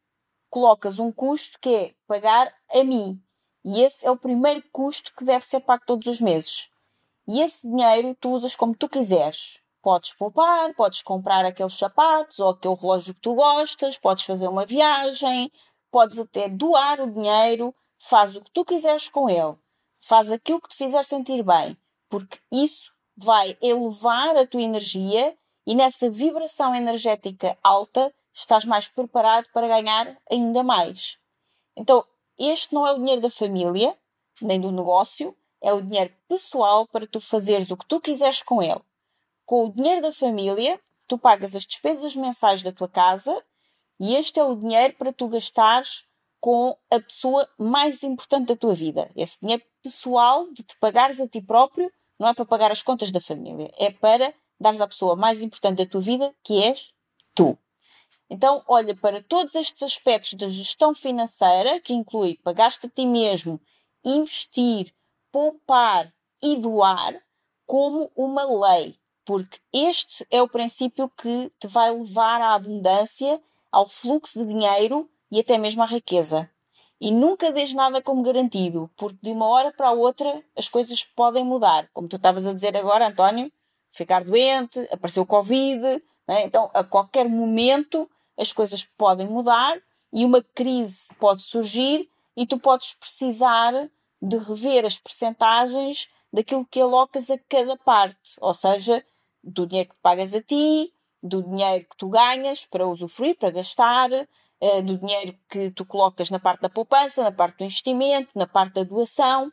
colocas um custo que é pagar a mim. E esse é o primeiro custo que deve ser pago todos os meses. E esse dinheiro tu usas como tu quiseres. Podes poupar, podes comprar aqueles sapatos ou aquele relógio que tu gostas, podes fazer uma viagem, podes até doar o dinheiro, faz o que tu quiseres com ele. Faz aquilo que te fizer sentir bem, porque isso vai elevar a tua energia e nessa vibração energética alta estás mais preparado para ganhar ainda mais. Então, este não é o dinheiro da família, nem do negócio, é o dinheiro pessoal para tu fazeres o que tu quiseres com ele. Com o dinheiro da família, tu pagas as despesas mensais da tua casa e este é o dinheiro para tu gastares com a pessoa mais importante da tua vida. Esse dinheiro pessoal de te pagares a ti próprio não é para pagar as contas da família, é para dares à pessoa mais importante da tua vida, que és tu. Então, olha para todos estes aspectos da gestão financeira, que inclui pagar-te a ti mesmo, investir, poupar e doar, como uma lei. Porque este é o princípio que te vai levar à abundância, ao fluxo de dinheiro e até mesmo à riqueza. E nunca dês nada como garantido, porque de uma hora para a outra as coisas podem mudar. Como tu estavas a dizer agora, António, ficar doente, apareceu o Covid, né? então a qualquer momento as coisas podem mudar e uma crise pode surgir e tu podes precisar de rever as percentagens daquilo que alocas a cada parte, ou seja, do dinheiro que pagas a ti, do dinheiro que tu ganhas para usufruir, para gastar, eh, do dinheiro que tu colocas na parte da poupança, na parte do investimento, na parte da doação,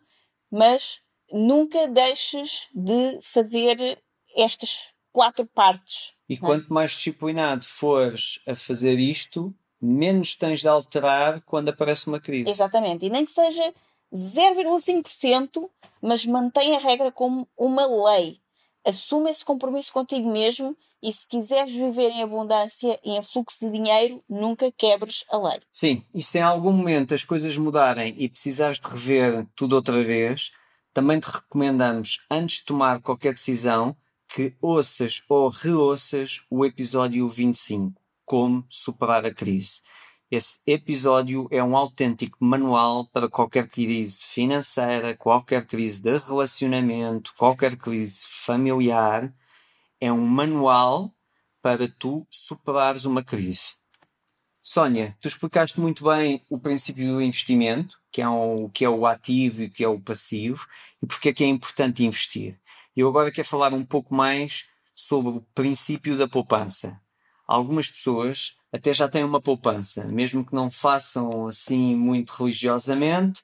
mas nunca deixes de fazer estas quatro partes. E é? quanto mais disciplinado fores a fazer isto, menos tens de alterar quando aparece uma crise. Exatamente. E nem que seja 0,5%, mas mantém a regra como uma lei. Assume esse compromisso contigo mesmo e se quiseres viver em abundância e em fluxo de dinheiro, nunca quebres a lei. Sim, e se em algum momento as coisas mudarem e precisares de rever tudo outra vez, também te recomendamos, antes de tomar qualquer decisão, que ouças ou reouças o episódio 25, Como Superar a Crise. Esse episódio é um autêntico manual para qualquer crise financeira, qualquer crise de relacionamento, qualquer crise familiar. É um manual para tu superares uma crise. Sónia, tu explicaste muito bem o princípio do investimento, que é o que é o ativo e que é o passivo, e porque é que é importante investir. Eu agora quero falar um pouco mais sobre o princípio da poupança. Algumas pessoas até já têm uma poupança, mesmo que não façam assim muito religiosamente,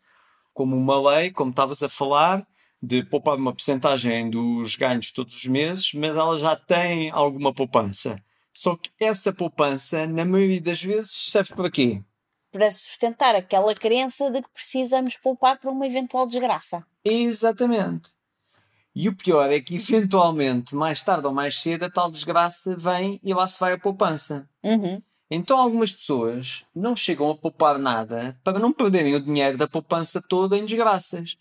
como uma lei, como estavas a falar, de poupar uma porcentagem dos ganhos todos os meses, mas elas já têm alguma poupança. Só que essa poupança, na maioria das vezes, serve para quê? Para sustentar aquela crença de que precisamos poupar para uma eventual desgraça. Exatamente. E o pior é que, eventualmente, mais tarde ou mais cedo, a tal desgraça vem e lá se vai a poupança. Uhum. Então, algumas pessoas não chegam a poupar nada para não perderem o dinheiro da poupança toda em desgraças.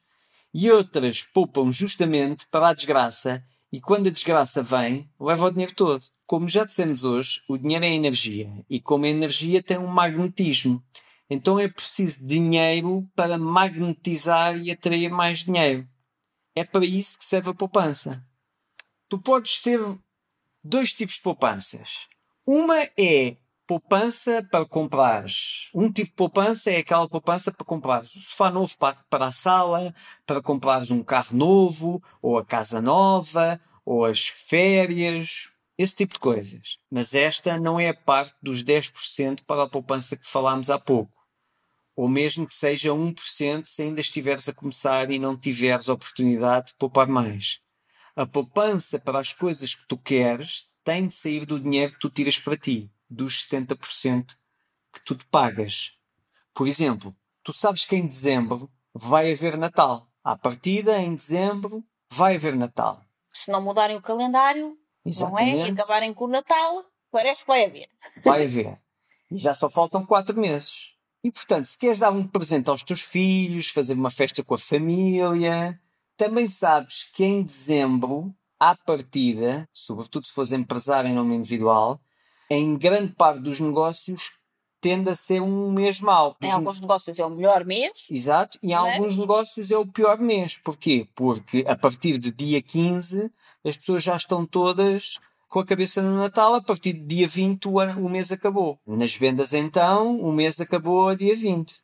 E outras poupam justamente para a desgraça e quando a desgraça vem, leva o dinheiro todo. Como já dissemos hoje, o dinheiro é energia e como a energia tem um magnetismo. Então é preciso dinheiro para magnetizar e atrair mais dinheiro. É para isso que serve a poupança. Tu podes ter dois tipos de poupanças. Uma é poupança para comprares. Um tipo de poupança é aquela poupança para comprares o sofá novo para, para a sala, para comprares um carro novo, ou a casa nova, ou as férias, esse tipo de coisas. Mas esta não é a parte dos 10% para a poupança que falámos há pouco. Ou mesmo que seja 1% se ainda estiveres a começar e não tiveres oportunidade de poupar mais. A poupança para as coisas que tu queres tem de sair do dinheiro que tu tiras para ti, dos 70% que tu te pagas. Por exemplo, tu sabes que em dezembro vai haver Natal. À partida, em dezembro, vai haver Natal. Se não mudarem o calendário, Exatamente. não é? E acabarem com o Natal, parece que vai haver. Vai haver. E já só faltam quatro meses. E portanto, se queres dar um presente aos teus filhos, fazer uma festa com a família, também sabes que em dezembro, à partida, sobretudo se fores empresário em nome individual, em grande parte dos negócios tende a ser um mês mau. Em alguns negócios é o melhor mês. Exato, e em Mas- alguns negócios é o pior mês. Porquê? Porque a partir de dia 15 as pessoas já estão todas com a cabeça no Natal, a partir de dia 20 o, ano- o mês acabou. Nas vendas então, o mês acabou a dia 20.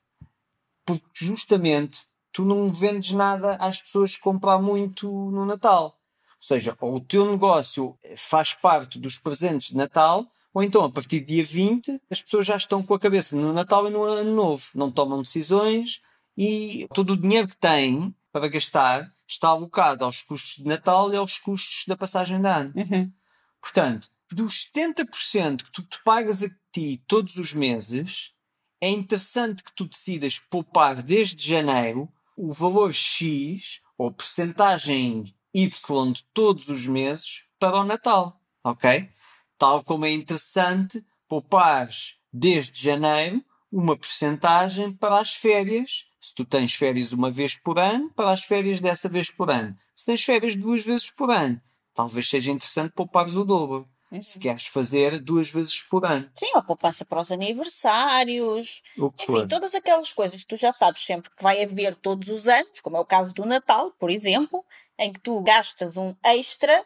Porque justamente tu não vendes nada às pessoas que comprar muito no Natal. Ou seja, ou o teu negócio faz parte dos presentes de Natal, ou então a partir do dia 20 as pessoas já estão com a cabeça no Natal e no Ano Novo. Não tomam decisões e todo o dinheiro que têm para gastar está alocado aos custos de Natal e aos custos da passagem de ano. Uhum. Portanto, dos 70% que tu te pagas a ti todos os meses, é interessante que tu decidas poupar desde janeiro o valor X ou percentagem Y de todos os meses para o Natal, ok? Tal como é interessante poupares desde janeiro uma percentagem para as férias. Se tu tens férias uma vez por ano, para as férias dessa vez por ano. Se tens férias duas vezes por ano, talvez seja interessante poupares o dobro. Se queres fazer duas vezes por ano. Sim, a poupança para os aniversários. O que Enfim, for. todas aquelas coisas que tu já sabes sempre que vai haver todos os anos, como é o caso do Natal, por exemplo, em que tu gastas um extra,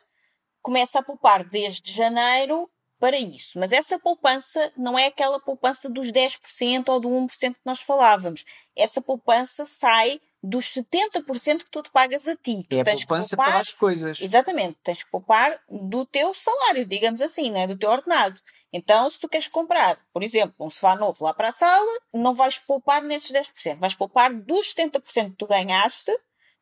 começa a poupar desde janeiro para isso. Mas essa poupança não é aquela poupança dos 10% ou do 1% que nós falávamos. Essa poupança sai dos 70% que tu te pagas a ti. Tu É a poupança poupar- para as coisas. Exatamente, tens que poupar do teu salário, digamos assim, né? do teu ordenado. Então, se tu queres comprar, por exemplo, um sofá novo lá para a sala, não vais poupar nesses 10%, vais poupar dos 70% que tu ganhaste.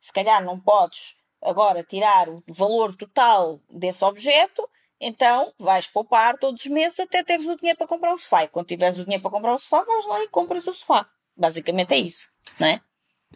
Se calhar não podes agora tirar o valor total desse objeto, então vais poupar todos os meses até teres o dinheiro para comprar o sofá. E quando tiveres o dinheiro para comprar o sofá, vais lá e compras o sofá. Basicamente é isso, não é?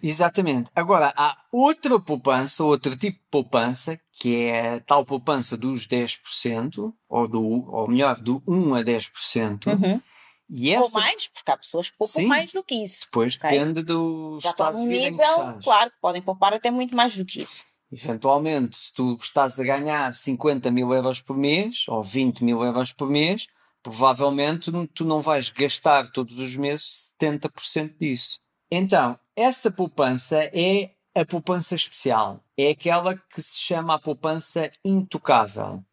Exatamente. Agora, há outra poupança, outro tipo de poupança, que é a tal poupança dos 10%, ou, do, ou melhor, do 1 a 10%. E essa Ou mais, porque há pessoas que poupam Sim. mais do que isso. depois Ok? depende do já estado de vida em que nível, estás. claro, podem poupar até muito mais do que isso. Eventualmente, se tu estás a ganhar 50 mil euros por mês, ou 20 mil euros por mês, provavelmente tu não vais gastar todos os meses 70% disso. Então, essa poupança é a poupança especial. É aquela que se chama a poupança intocável.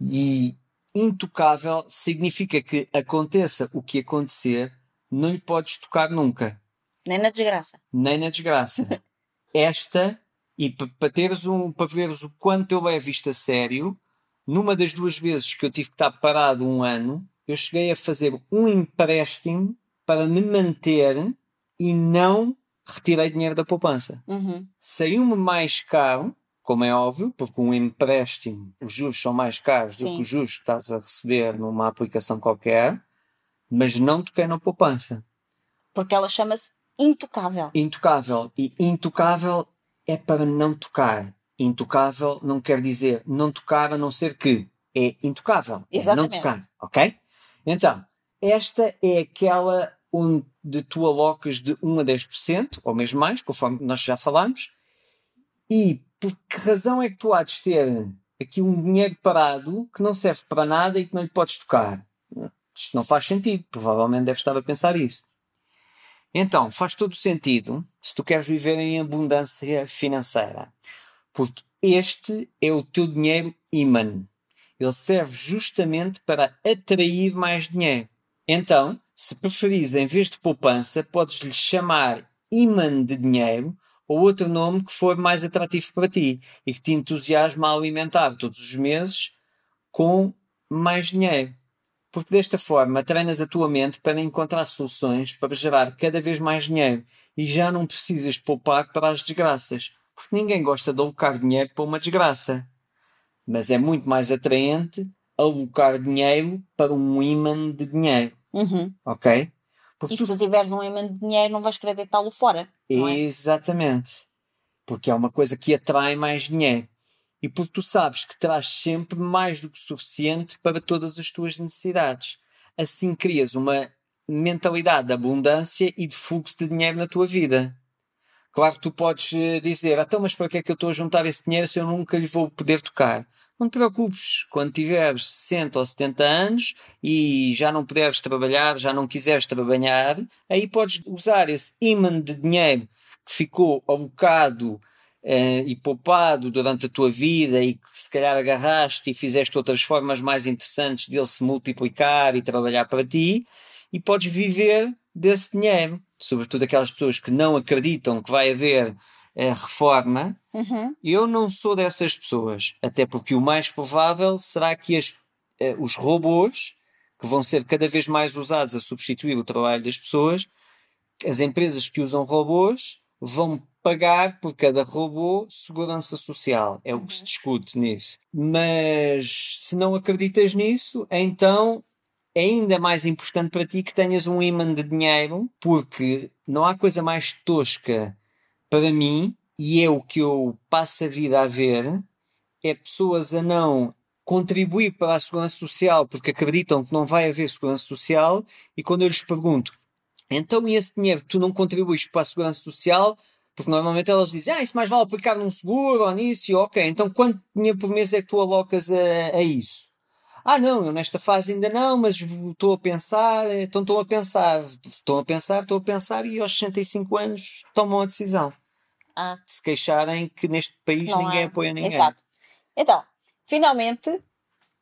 E intocável significa que aconteça o que acontecer, não lhe podes tocar nunca Nem na desgraça. nem na desgraça. Esta, e pa- para teres um, para veres o quanto eu levo isto a sério, numa das duas vezes que eu tive que estar parado um ano, eu cheguei a fazer um empréstimo para me manter e não retirei dinheiro da poupança. Uhum. Saiu-me mais caro, como é óbvio, porque um empréstimo, os juros são mais caros do Sim. que os juros que estás a receber numa aplicação qualquer, mas não toquei na poupança Porque ela chama-se intocável. intocável. E intocável é para não tocar. Intocável não quer dizer não tocar a não ser que. É intocável. É não Exatamente. tocar. Ok? Então, esta é aquela onde tu alocas de 1 a 10%, ou mesmo mais, conforme nós já falámos. E por que razão é que tu há de ter aqui um dinheiro parado que não serve para nada e que não lhe podes tocar? Isto não faz sentido. Provavelmente deves estar a pensar isso. Então, faz todo sentido se tu queres viver em abundância financeira. Porque este é o teu dinheiro imã. Ele serve justamente para atrair mais dinheiro. Então, se preferires, em vez de poupança, podes lhe chamar imã de dinheiro ou outro nome que for mais atrativo para ti e que te entusiasma a alimentar todos os meses com mais dinheiro. Porque desta forma treinas a tua mente para encontrar soluções para gerar cada vez mais dinheiro e já não precisas poupar para as desgraças. Porque ninguém gosta de alocar dinheiro para uma desgraça. Mas é muito mais atraente alocar dinheiro para um imã de dinheiro. Uhum. Ok? Porque e se tu tiveres um imã de dinheiro, não vais querer deitá-lo fora. É? Exatamente. Porque é uma coisa que atrai mais dinheiro. E porque tu sabes que traz sempre mais do que suficiente para todas as tuas necessidades. Assim crias uma mentalidade de abundância e de fluxo de dinheiro na tua vida. Claro que tu podes eh, dizer, então, mas para que é que eu estou a juntar esse dinheiro se eu nunca lhe vou poder tocar? Não te preocupes, quando tiveres 60 ou 70 anos e já não puderes trabalhar, já não quiseres trabalhar, aí podes usar esse imã de dinheiro que ficou alocado uh, e poupado durante a tua vida e que se calhar agarraste e fizeste outras formas mais interessantes dele se multiplicar e trabalhar para ti e podes viver desse dinheiro. Sobretudo aquelas pessoas que não acreditam que vai haver a reforma. Uhum. Eu não sou dessas pessoas, até porque o mais provável será que as, eh, os robôs, que vão ser cada vez mais usados a substituir o trabalho das pessoas, as empresas que usam robôs vão pagar por cada robô segurança social. É o que se uhum. discute nisso. Mas se não acreditas nisso, então é ainda mais importante para ti que tenhas um imã de dinheiro, porque não há coisa mais tosca para mim, e é o que eu passo a vida a ver, é pessoas a não contribuir para a segurança social porque acreditam que não vai haver segurança social, e quando eu lhes pergunto, então e esse dinheiro que tu não contribuis para a segurança social, porque normalmente elas dizem, ah, isso mais vale aplicar num seguro ou nisso, e ok, então quanto dinheiro por mês é que tu alocas a, a isso? Ah, não, eu nesta fase ainda não, mas estou a pensar, então estou a pensar, estou a pensar, estou a pensar, e aos 65 anos tomam a decisão. Ah. De se queixarem que neste país não ninguém há. apoia ninguém. Exato. Então, finalmente,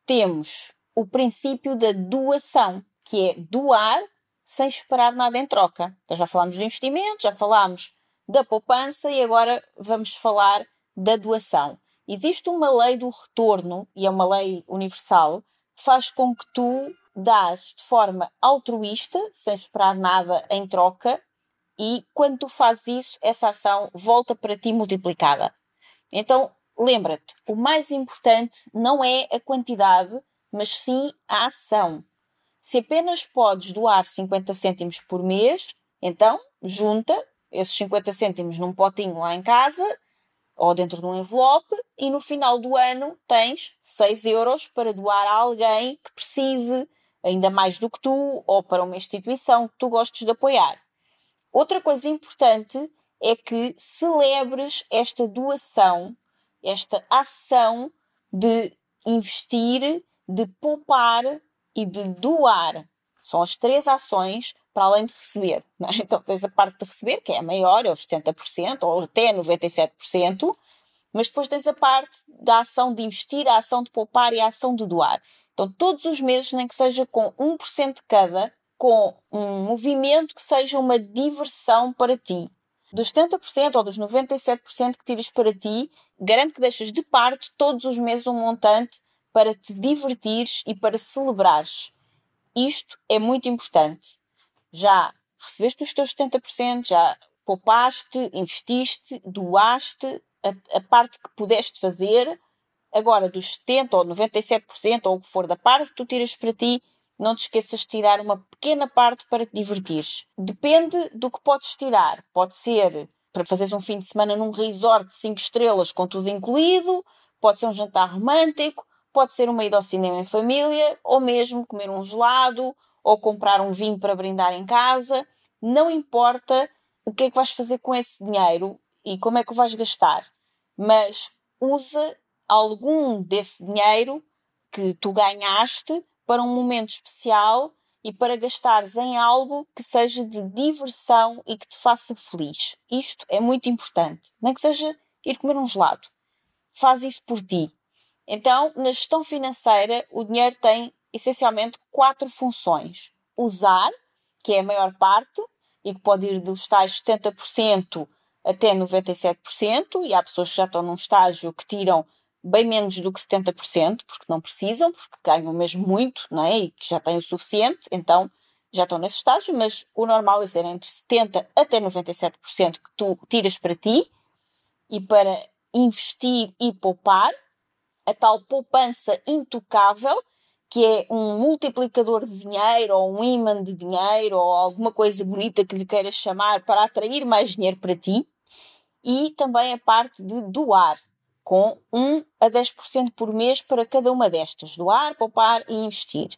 temos o princípio da doação, que é doar sem esperar nada em troca. Então já falámos de investimento, já falámos da poupança e agora vamos falar da doação. Existe uma lei do retorno, e é uma lei universal, que faz com que tu dás de forma altruísta, sem esperar nada em troca, e quando tu fazes isso, essa ação volta para ti multiplicada. Então, lembra-te, o mais importante não é a quantidade, mas sim a ação. Se apenas podes doar 50 cêntimos por mês, então junta esses 50 cêntimos num potinho lá em casa ou dentro de um envelope e no final do ano tens 6 euros para doar a alguém que precise, ainda mais do que tu, ou para uma instituição que tu gostes de apoiar. Outra coisa importante é que celebres esta doação, esta ação de investir, de poupar e de doar. São as três ações para além de receber. É? Então tens a parte de receber, que é a maior, é os 70% ou até 97%, mas depois tens a parte da ação de investir, a ação de poupar e a ação de doar. Então todos os meses, nem que seja com 1% de cada, com um movimento que seja uma diversão para ti. Dos 70% ou dos 97% que tiras para ti, garanto que deixas de parte todos os meses um montante para te divertires e para celebrares. Isto é muito importante já recebeste os teus 70%, já poupaste, investiste, doaste a, a parte que pudeste fazer. Agora, dos 70% ou 97% ou o que for da parte que tu tiras para ti, não te esqueças de tirar uma pequena parte para te divertires. Depende do que podes tirar. Pode ser para fazeres um fim de semana num resort de 5 estrelas com tudo incluído, pode ser um jantar romântico, pode ser uma ida ao cinema em família, ou mesmo comer um gelado, ou comprar um vinho para brindar em casa, não importa o que é que vais fazer com esse dinheiro e como é que o vais gastar, mas usa algum desse dinheiro que tu ganhaste para um momento especial e para gastares em algo que seja de diversão e que te faça feliz. Isto é muito importante. Nem que seja ir comer um gelado. Faz isso por ti. Então, na gestão financeira, o dinheiro tem essencialmente quatro funções. Usar, que é a maior parte, e que pode ir dos tais 70% até 97%, e há pessoas que já estão num estágio que tiram bem menos do que 70%, porque não precisam, porque ganham mesmo muito, não é? E que já têm o suficiente, então já estão nesse estágio, mas o normal é ser entre 70% até 97% que tu tiras para ti e para investir e poupar, a tal poupança intocável, que é um multiplicador de dinheiro ou um imã de dinheiro ou alguma coisa bonita que lhe queiras chamar para atrair mais dinheiro para ti, e também a parte de doar, com 1 a 10% por mês para cada uma destas: doar, poupar e investir.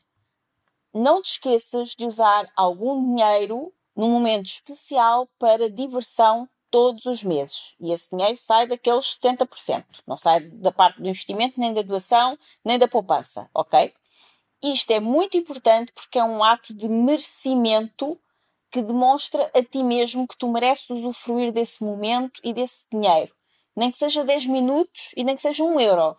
Não te esqueças de usar algum dinheiro num momento especial para diversão todos os meses. E esse dinheiro sai daqueles 70%. Não sai da parte do investimento, nem da doação, nem da poupança, ok? Isto é muito importante porque é um ato de merecimento que demonstra a ti mesmo que tu mereces usufruir desse momento e desse dinheiro. Nem que seja 10 minutos e nem que seja um euro.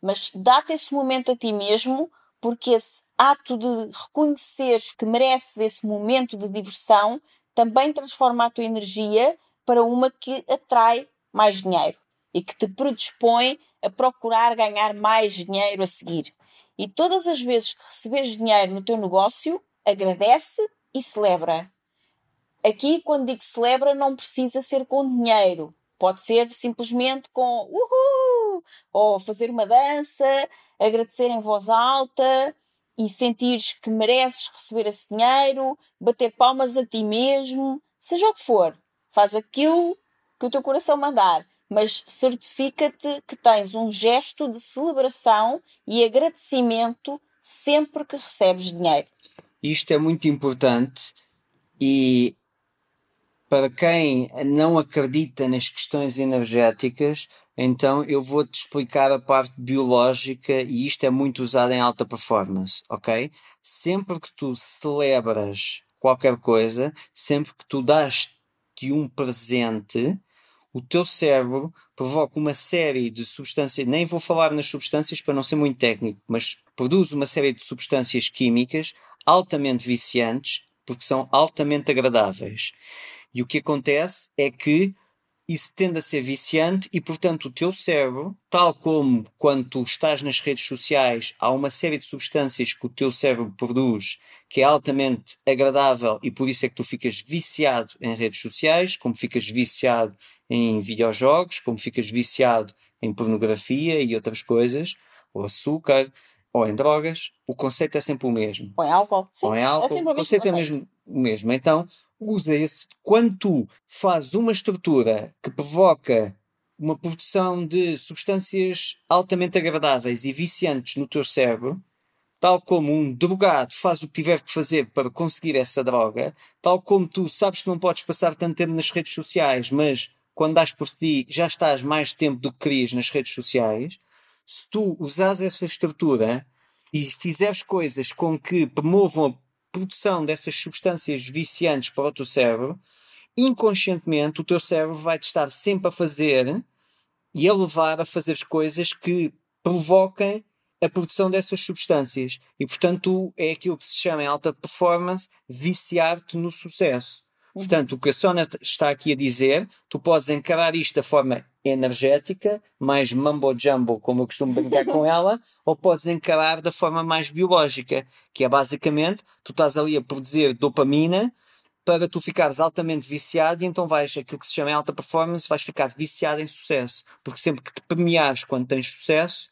Mas dá-te esse momento a ti mesmo porque esse ato de reconheceres que mereces esse momento de diversão também transforma a tua energia para uma que atrai mais dinheiro e que te predispõe a procurar ganhar mais dinheiro a seguir. E todas as vezes que receberes dinheiro no teu negócio, agradece e celebra. Aqui, quando digo celebra, não precisa ser com dinheiro. Pode ser simplesmente com uhul! Ou fazer uma dança, agradecer em voz alta e sentires que mereces receber esse dinheiro, bater palmas a ti mesmo, seja o que for. Faz aquilo que o teu coração mandar, mas certifica-te que tens um gesto de celebração e agradecimento sempre que recebes dinheiro. Isto é muito importante e para quem não acredita nas questões energéticas, então eu vou-te explicar a parte biológica e isto é muito usado em alta performance, ok? Sempre que tu celebras qualquer coisa, sempre que tu dás-te um presente, o teu cérebro provoca uma série de substâncias, nem vou falar nas substâncias para não ser muito técnico, mas produz uma série de substâncias químicas altamente viciantes, porque são altamente agradáveis. E o que acontece é que isso tende a ser viciante e, portanto, o teu cérebro, tal como quando tu estás nas redes sociais, há uma série de substâncias que o teu cérebro produz que é altamente agradável e por isso é que tu ficas viciado em redes sociais, como ficas viciado em videojogos, como ficas viciado em pornografia e outras coisas, ou açúcar, ou em drogas, o conceito é sempre o mesmo. Ou em álcool. Sim, ou em álcool, é o conceito é mesmo o mesmo. Então, usa esse. Quando tu fazes uma estrutura que provoca uma produção de substâncias altamente agradáveis e viciantes no teu cérebro, tal como um drogado faz o que tiver que fazer para conseguir essa droga, tal como tu sabes que não podes passar tanto tempo nas redes sociais, mas quando dás por ti já estás mais tempo do que querias nas redes sociais, se tu usares essa estrutura e fizeres coisas com que promovam a produção dessas substâncias viciantes para o teu cérebro, inconscientemente o teu cérebro vai te estar sempre a fazer e a levar a fazer coisas que provoquem a produção dessas substâncias. E, portanto, é aquilo que se chama em alta performance viciar-te no sucesso. Uhum. Portanto, o que a Sona está aqui a dizer, tu podes encarar isto da forma energética, mais mambo-jumbo, como eu costumo brincar com ela, ou podes encarar da forma mais biológica, que é basicamente, tu estás ali a produzir dopamina para tu ficares altamente viciado e então vais, aquilo que se chama alta performance, vais ficar viciado em sucesso. Porque sempre que te premiares quando tens sucesso,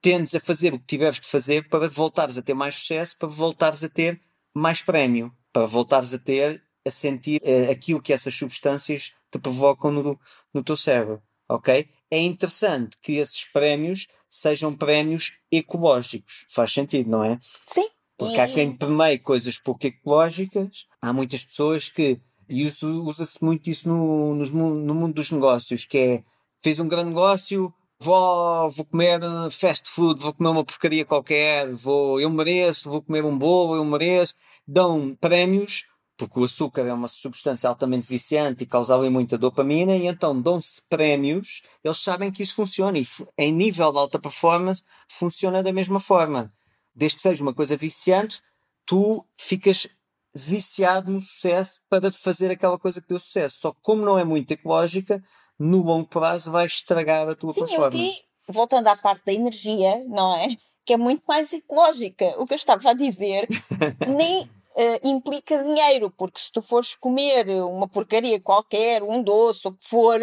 tendes a fazer o que tiveres de fazer para voltares a ter mais sucesso, para voltares a ter mais prémio, para voltares a ter, a sentir uh, aquilo que essas substâncias te provocam no, no teu cérebro, ok? É interessante que esses prémios sejam prémios ecológicos. Faz sentido, não é? Sim. Porque há quem permeie coisas pouco ecológicas, há muitas pessoas que, e usa-se muito isso no, no, no mundo dos negócios, que é, fez um grande negócio, vou, vou comer fast food, vou comer uma porcaria qualquer, vou, eu mereço, vou comer um bolo, eu mereço. Dão prémios, porque o açúcar é uma substância altamente viciante e causa ali muita dopamina, e então dão-se prémios, eles sabem que isso funciona, e em nível de alta performance funciona da mesma forma. Desde que seja uma coisa viciante, tu ficas viciado no sucesso para fazer aquela coisa que deu sucesso. Só que como não é muito ecológica, no longo prazo vai estragar a tua Sim, performance. Sim, voltando à parte da energia, não é? Que é muito mais ecológica. O que eu estava a dizer nem uh, implica dinheiro, porque se tu fores comer uma porcaria qualquer, um doce, o que for,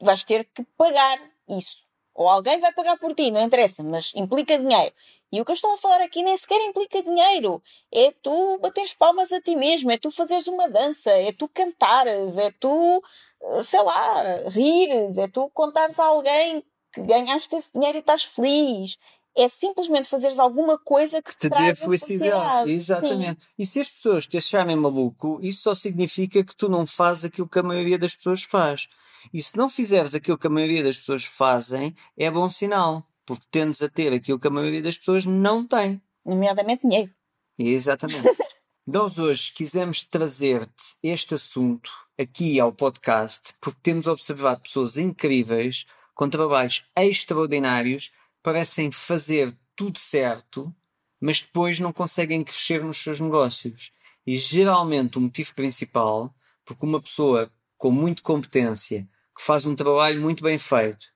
vais ter que pagar isso. Ou alguém vai pagar por ti, não interessa, mas implica dinheiro. E o que eu estou a falar aqui nem sequer implica dinheiro. É tu bateres palmas a ti mesmo, é tu fazeres uma dança, é tu cantares, é tu, eh, sei lá, rires, é tu contares a alguém que ganhaste esse dinheiro e estás feliz. É simplesmente fazeres alguma coisa que, que te dê felicidade. felicidade. Exatamente. Sim. E se as pessoas te acharem maluco, isso só significa que tu não fazes aquilo que a maioria das pessoas faz. E se não fizeres aquilo que a maioria das pessoas fazem, é bom sinal porque tendes a ter aquilo que a maioria das pessoas não tem. Nomeadamente dinheiro. Exatamente. Nós hoje quisemos trazer-te este assunto aqui ao podcast porque temos observado pessoas incríveis com trabalhos extraordinários, parecem fazer tudo certo, mas depois não conseguem crescer nos seus negócios. E geralmente o motivo principal, porque uma pessoa com muita competência, que faz um trabalho muito bem feito,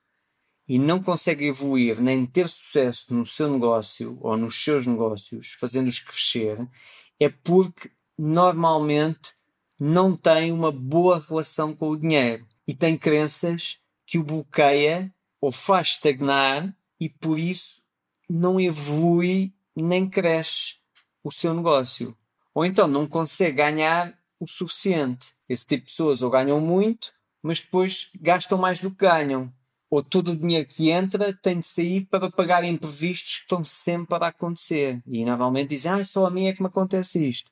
e não consegue evoluir nem ter sucesso no seu negócio ou nos seus negócios, fazendo-os crescer, é porque normalmente não tem uma boa relação com o dinheiro e tem crenças que o bloqueia ou faz estagnar e por isso não evolui nem cresce o seu negócio. Ou então não consegue ganhar o suficiente. Esse tipo de pessoas ou ganham muito, mas depois gastam mais do que ganham ou todo o dinheiro que entra tem de sair para pagar imprevistos que estão sempre a acontecer. E normalmente dizem, ah, só a mim é que me acontece isto.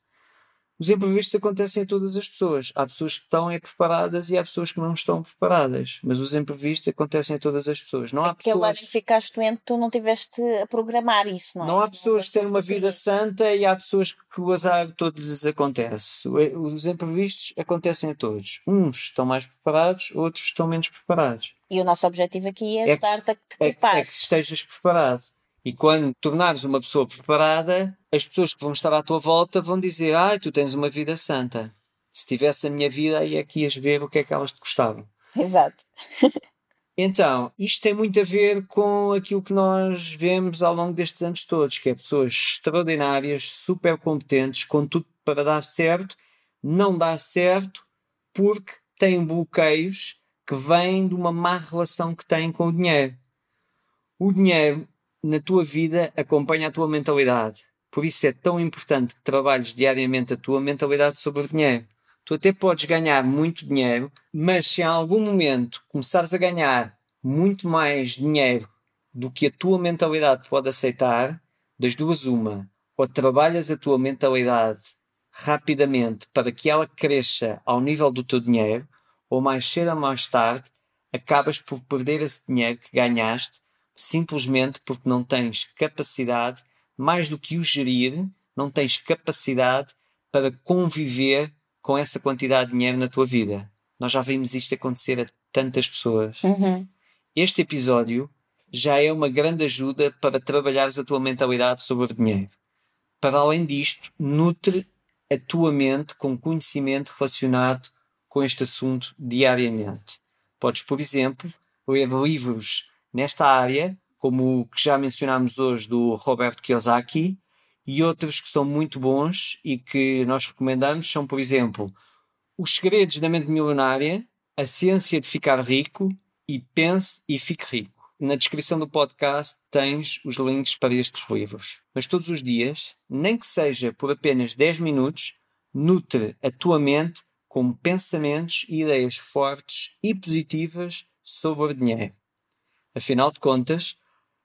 Os imprevistos acontecem a todas as pessoas. Há pessoas que estão é preparadas e há pessoas que não estão preparadas. Mas os imprevistos acontecem a todas as pessoas. Não há Aquele pessoas... ano que ficaste doente, tu não tiveste a programar isso, não é? Não há pessoas que têm uma vida santa e há pessoas que o azar todo lhes acontece. Os imprevistos acontecem a todos. Uns estão mais preparados, outros estão menos preparados. E o nosso objetivo aqui é ajudar-te a que te prepares. É, é que estejas preparado. E quando tornares uma pessoa preparada, as pessoas que vão estar à tua volta vão dizer: Ah, tu tens uma vida santa. Se tivesse a minha vida, aí é que ias ver o que é que elas te gostavam. Exato. então, isto tem muito a ver com aquilo que nós vemos ao longo destes anos todos, que é pessoas extraordinárias, super competentes, com tudo para dar certo, não dá certo porque têm bloqueios que vêm de uma má relação que têm com o dinheiro. O dinheiro na tua vida acompanha a tua mentalidade. Por isso é tão importante que trabalhes diariamente a tua mentalidade sobre o dinheiro. Tu até podes ganhar muito dinheiro, mas se em algum momento começares a ganhar muito mais dinheiro do que a tua mentalidade pode aceitar, das duas uma, ou trabalhas a tua mentalidade rapidamente para que ela cresça ao nível do teu dinheiro, ou mais cedo ou mais tarde acabas por perder esse dinheiro que ganhaste simplesmente porque não tens capacidade, mais do que o gerir, não tens capacidade para conviver com essa quantidade de dinheiro na tua vida. Nós já vimos isto acontecer a tantas pessoas. Uhum. Este episódio já é uma grande ajuda para trabalhares a tua mentalidade sobre o dinheiro. Para além disto, nutre a tua mente com conhecimento relacionado com este assunto diariamente. Podes, por exemplo, ler livros nesta área, como o que já mencionámos hoje do Roberto Kiyosaki, e outros que são muito bons e que nós recomendamos são, por exemplo, Os Segredos da Mente Milionária, A Ciência de Ficar Rico e Pense e Fique Rico. Na descrição do podcast tens os links para estes livros. Mas todos os dias, nem que seja por apenas 10 minutos, nutre a tua mente com pensamentos e ideias fortes e positivas sobre o dinheiro. Afinal de contas,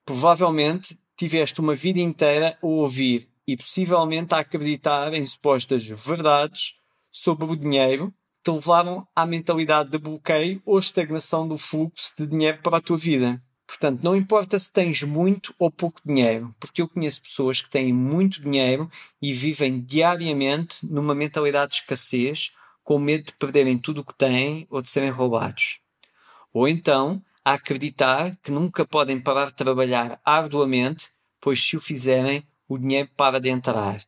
provavelmente tiveste uma vida inteira a ouvir e possivelmente a acreditar em supostas verdades sobre o dinheiro que te levaram à mentalidade de bloqueio ou estagnação do fluxo de dinheiro para a tua vida. Portanto, não importa se tens muito ou pouco dinheiro, porque eu conheço pessoas que têm muito dinheiro e vivem diariamente numa mentalidade de escassez, com medo de perderem tudo o que têm ou de serem roubados. Ou então a acreditar que nunca podem parar de trabalhar arduamente, pois se o fizerem, o dinheiro para de entrar.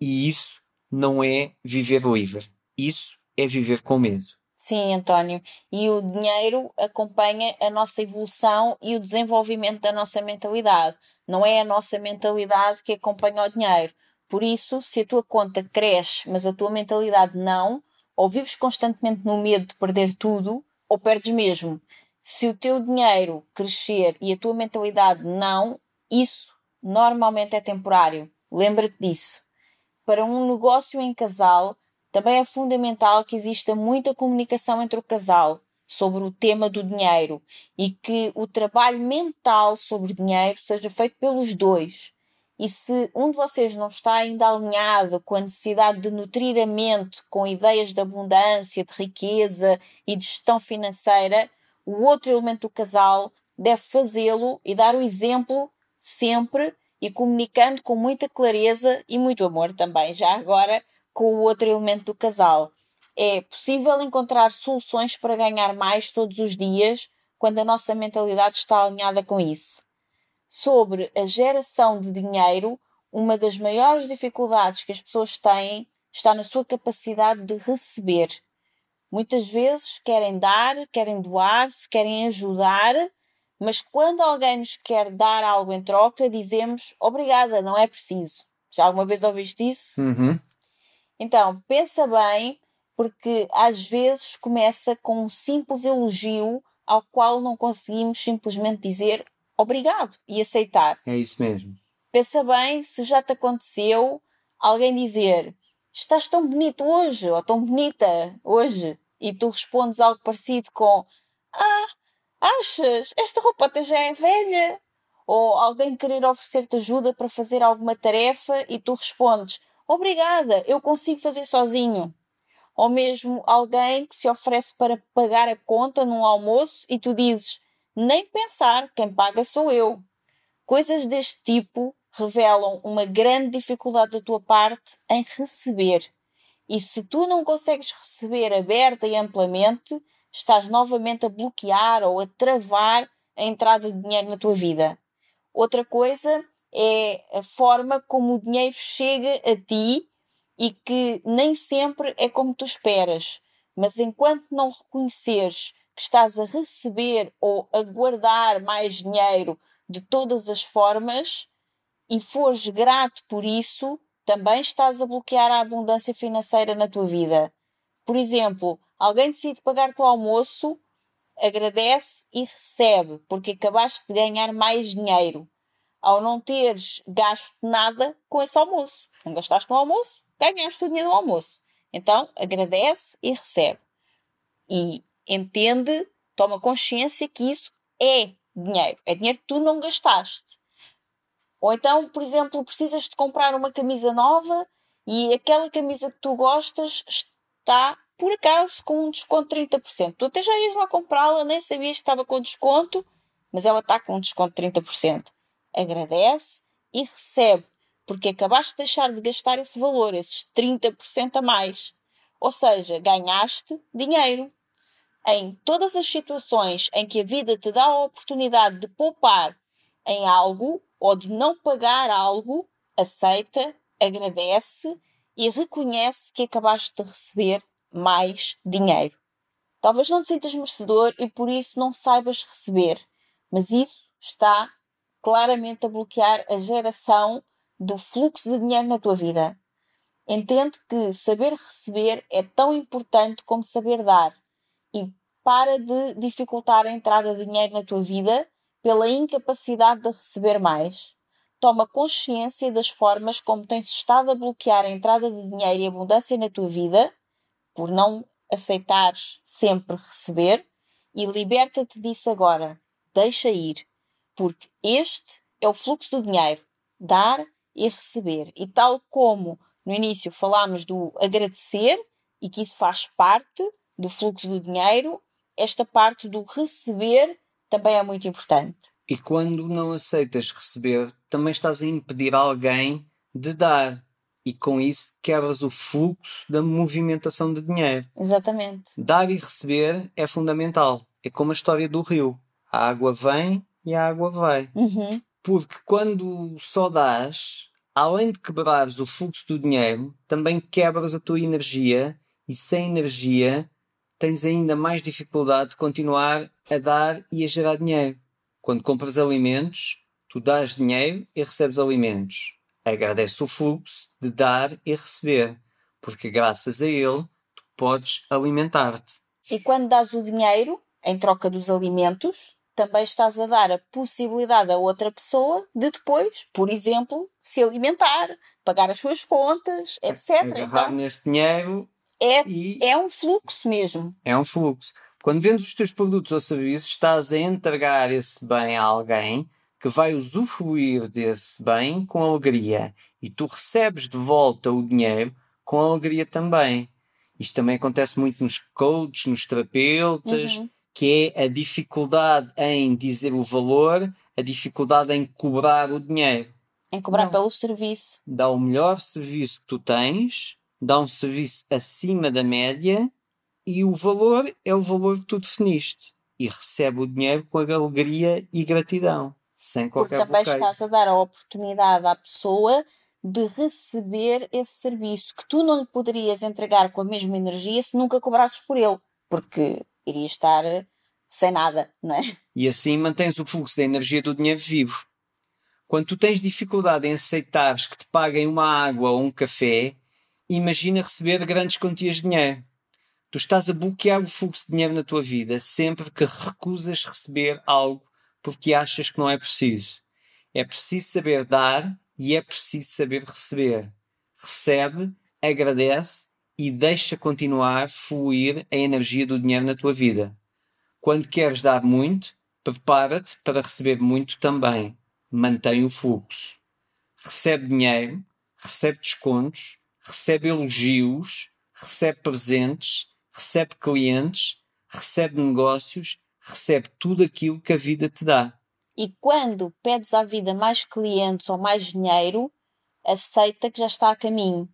E isso não é viver livre. Isso é viver com medo. Sim, António. E o dinheiro acompanha a nossa evolução e o desenvolvimento da nossa mentalidade. Não é a nossa mentalidade que acompanha o dinheiro. Por isso, se a tua conta cresce, mas a tua mentalidade não, ou vives constantemente no medo de perder tudo, ou perdes mesmo. Se o teu dinheiro crescer e a tua mentalidade não, isso normalmente é temporário. Lembra-te disso. Para um negócio em casal, também é fundamental que exista muita comunicação entre o casal sobre o tema do dinheiro e que o trabalho mental sobre dinheiro seja feito pelos dois. E se um de vocês não está ainda alinhado com a necessidade de nutrir a mente com ideias de abundância, de riqueza e de gestão financeira, o outro elemento do casal deve fazê-lo e dar o exemplo sempre e comunicando com muita clareza e muito amor também, já agora com o outro elemento do casal. É possível encontrar soluções para ganhar mais todos os dias quando a nossa mentalidade está alinhada com isso. Sobre a geração de dinheiro, uma das maiores dificuldades que as pessoas têm está na sua capacidade de receber. Muitas vezes querem dar, querem doar-se, querem ajudar, mas quando alguém nos quer dar algo em troca, dizemos obrigada, não é preciso. Já alguma vez ouviste isso? Uhum. Então, pensa bem, porque às vezes começa com um simples elogio ao qual não conseguimos simplesmente dizer obrigado e aceitar. É isso mesmo. Pensa bem se já te aconteceu alguém dizer estás tão bonito hoje ou tão bonita hoje e tu respondes algo parecido com ah, achas? Esta roupa até já é velha. Ou alguém querer oferecer-te ajuda para fazer alguma tarefa e tu respondes Obrigada, eu consigo fazer sozinho. Ou mesmo alguém que se oferece para pagar a conta num almoço e tu dizes: Nem pensar, quem paga sou eu. Coisas deste tipo revelam uma grande dificuldade da tua parte em receber. E se tu não consegues receber aberta e amplamente, estás novamente a bloquear ou a travar a entrada de dinheiro na tua vida. Outra coisa é a forma como o dinheiro chega a ti e que nem sempre é como tu esperas. Mas enquanto não reconheceres que estás a receber ou a guardar mais dinheiro de todas as formas e fores grato por isso, também estás a bloquear a abundância financeira na tua vida. Por exemplo, alguém decide pagar-te o almoço, agradece e recebe, porque acabaste de ganhar mais dinheiro ao não teres gasto nada com esse almoço. Não gastaste no almoço, ganhaste o dinheiro do almoço. Então agradece e recebe. E entende, toma consciência que isso é dinheiro. É dinheiro que tu não gastaste. Ou então, por exemplo, precisas de comprar uma camisa nova e aquela camisa que tu gostas está, por acaso, com um desconto de 30%. Tu até já ias lá comprá-la, nem sabias que estava com desconto, mas ela está com um desconto de 30% agradece e recebe, porque acabaste de deixar de gastar esse valor, esses 30% a mais. Ou seja, ganhaste dinheiro. Em todas as situações em que a vida te dá a oportunidade de poupar em algo ou de não pagar algo, aceita, agradece e reconhece que acabaste de receber mais dinheiro. Talvez não te sintas merecedor e por isso não saibas receber, mas isso está claramente a bloquear a geração do fluxo de dinheiro na tua vida. Entende que saber receber é tão importante como saber dar e para de dificultar a entrada de dinheiro na tua vida pela incapacidade de receber mais. Toma consciência das formas como tens estado a bloquear a entrada de dinheiro e abundância na tua vida por não aceitares sempre receber e liberta-te disso agora. Deixa ir porque este é o fluxo do dinheiro, dar e receber. E tal como no início falámos do agradecer e que isso faz parte do fluxo do dinheiro, esta parte do receber também é muito importante. E quando não aceitas receber, também estás a impedir alguém de dar. E com isso quebras o fluxo da movimentação de dinheiro. Exatamente. Dar e receber é fundamental. É como a história do rio. A água vem e a água vai. Uhum. Porque quando só dás, além de quebrares o fluxo do dinheiro, também quebras a tua energia e sem energia tens ainda mais dificuldade de continuar a dar e a gerar dinheiro. Quando compras alimentos, tu dás dinheiro e recebes alimentos. Agradece o fluxo de dar e receber, porque graças a ele tu podes alimentar-te. E quando dás o dinheiro em troca dos alimentos, também estás a dar a possibilidade a outra pessoa de depois, por exemplo, se alimentar, pagar as suas contas, etc. Agarrar então, nesse dinheiro é, e... é um fluxo mesmo. É um fluxo. Quando vendes os teus produtos ou serviços, estás a entregar esse bem a alguém que vai usufruir desse bem com alegria e tu recebes de volta o dinheiro com alegria também. Isto também acontece muito nos coaches, nos terapeutas, uhum. que é a dificuldade em dizer o valor, a dificuldade em cobrar o dinheiro. Em cobrar Não. pelo serviço. Dá o melhor serviço que tu tens, dá um serviço acima da média e o valor é o valor que tu definiste. E recebe o dinheiro com alegria e gratidão, sem qualquer Porque também bloqueio. estás a dar a oportunidade à pessoa de receber esse serviço que tu não lhe poderias entregar com a mesma energia se nunca cobrasses por ele, porque iria estar sem nada, não é? E assim mantens o fluxo da energia do dinheiro vivo. Quando tu tens dificuldade em aceitares que te paguem uma água ou um café, imagina receber grandes quantias de dinheiro. Tu estás a bloquear o fluxo de dinheiro na tua vida sempre que recusas receber algo porque achas que não é preciso. É preciso saber dar e é preciso saber receber. Recebe, agradece e deixa continuar a fluir a energia do dinheiro na tua vida. Quando queres dar muito, prepara-te para receber muito também. Mantém o fluxo. Recebe dinheiro, recebe descontos, recebe elogios, recebe presentes, recebe clientes, recebe negócios, recebe tudo aquilo que a vida te dá. E quando pedes à vida mais clientes ou mais dinheiro, aceita que já está a caminho.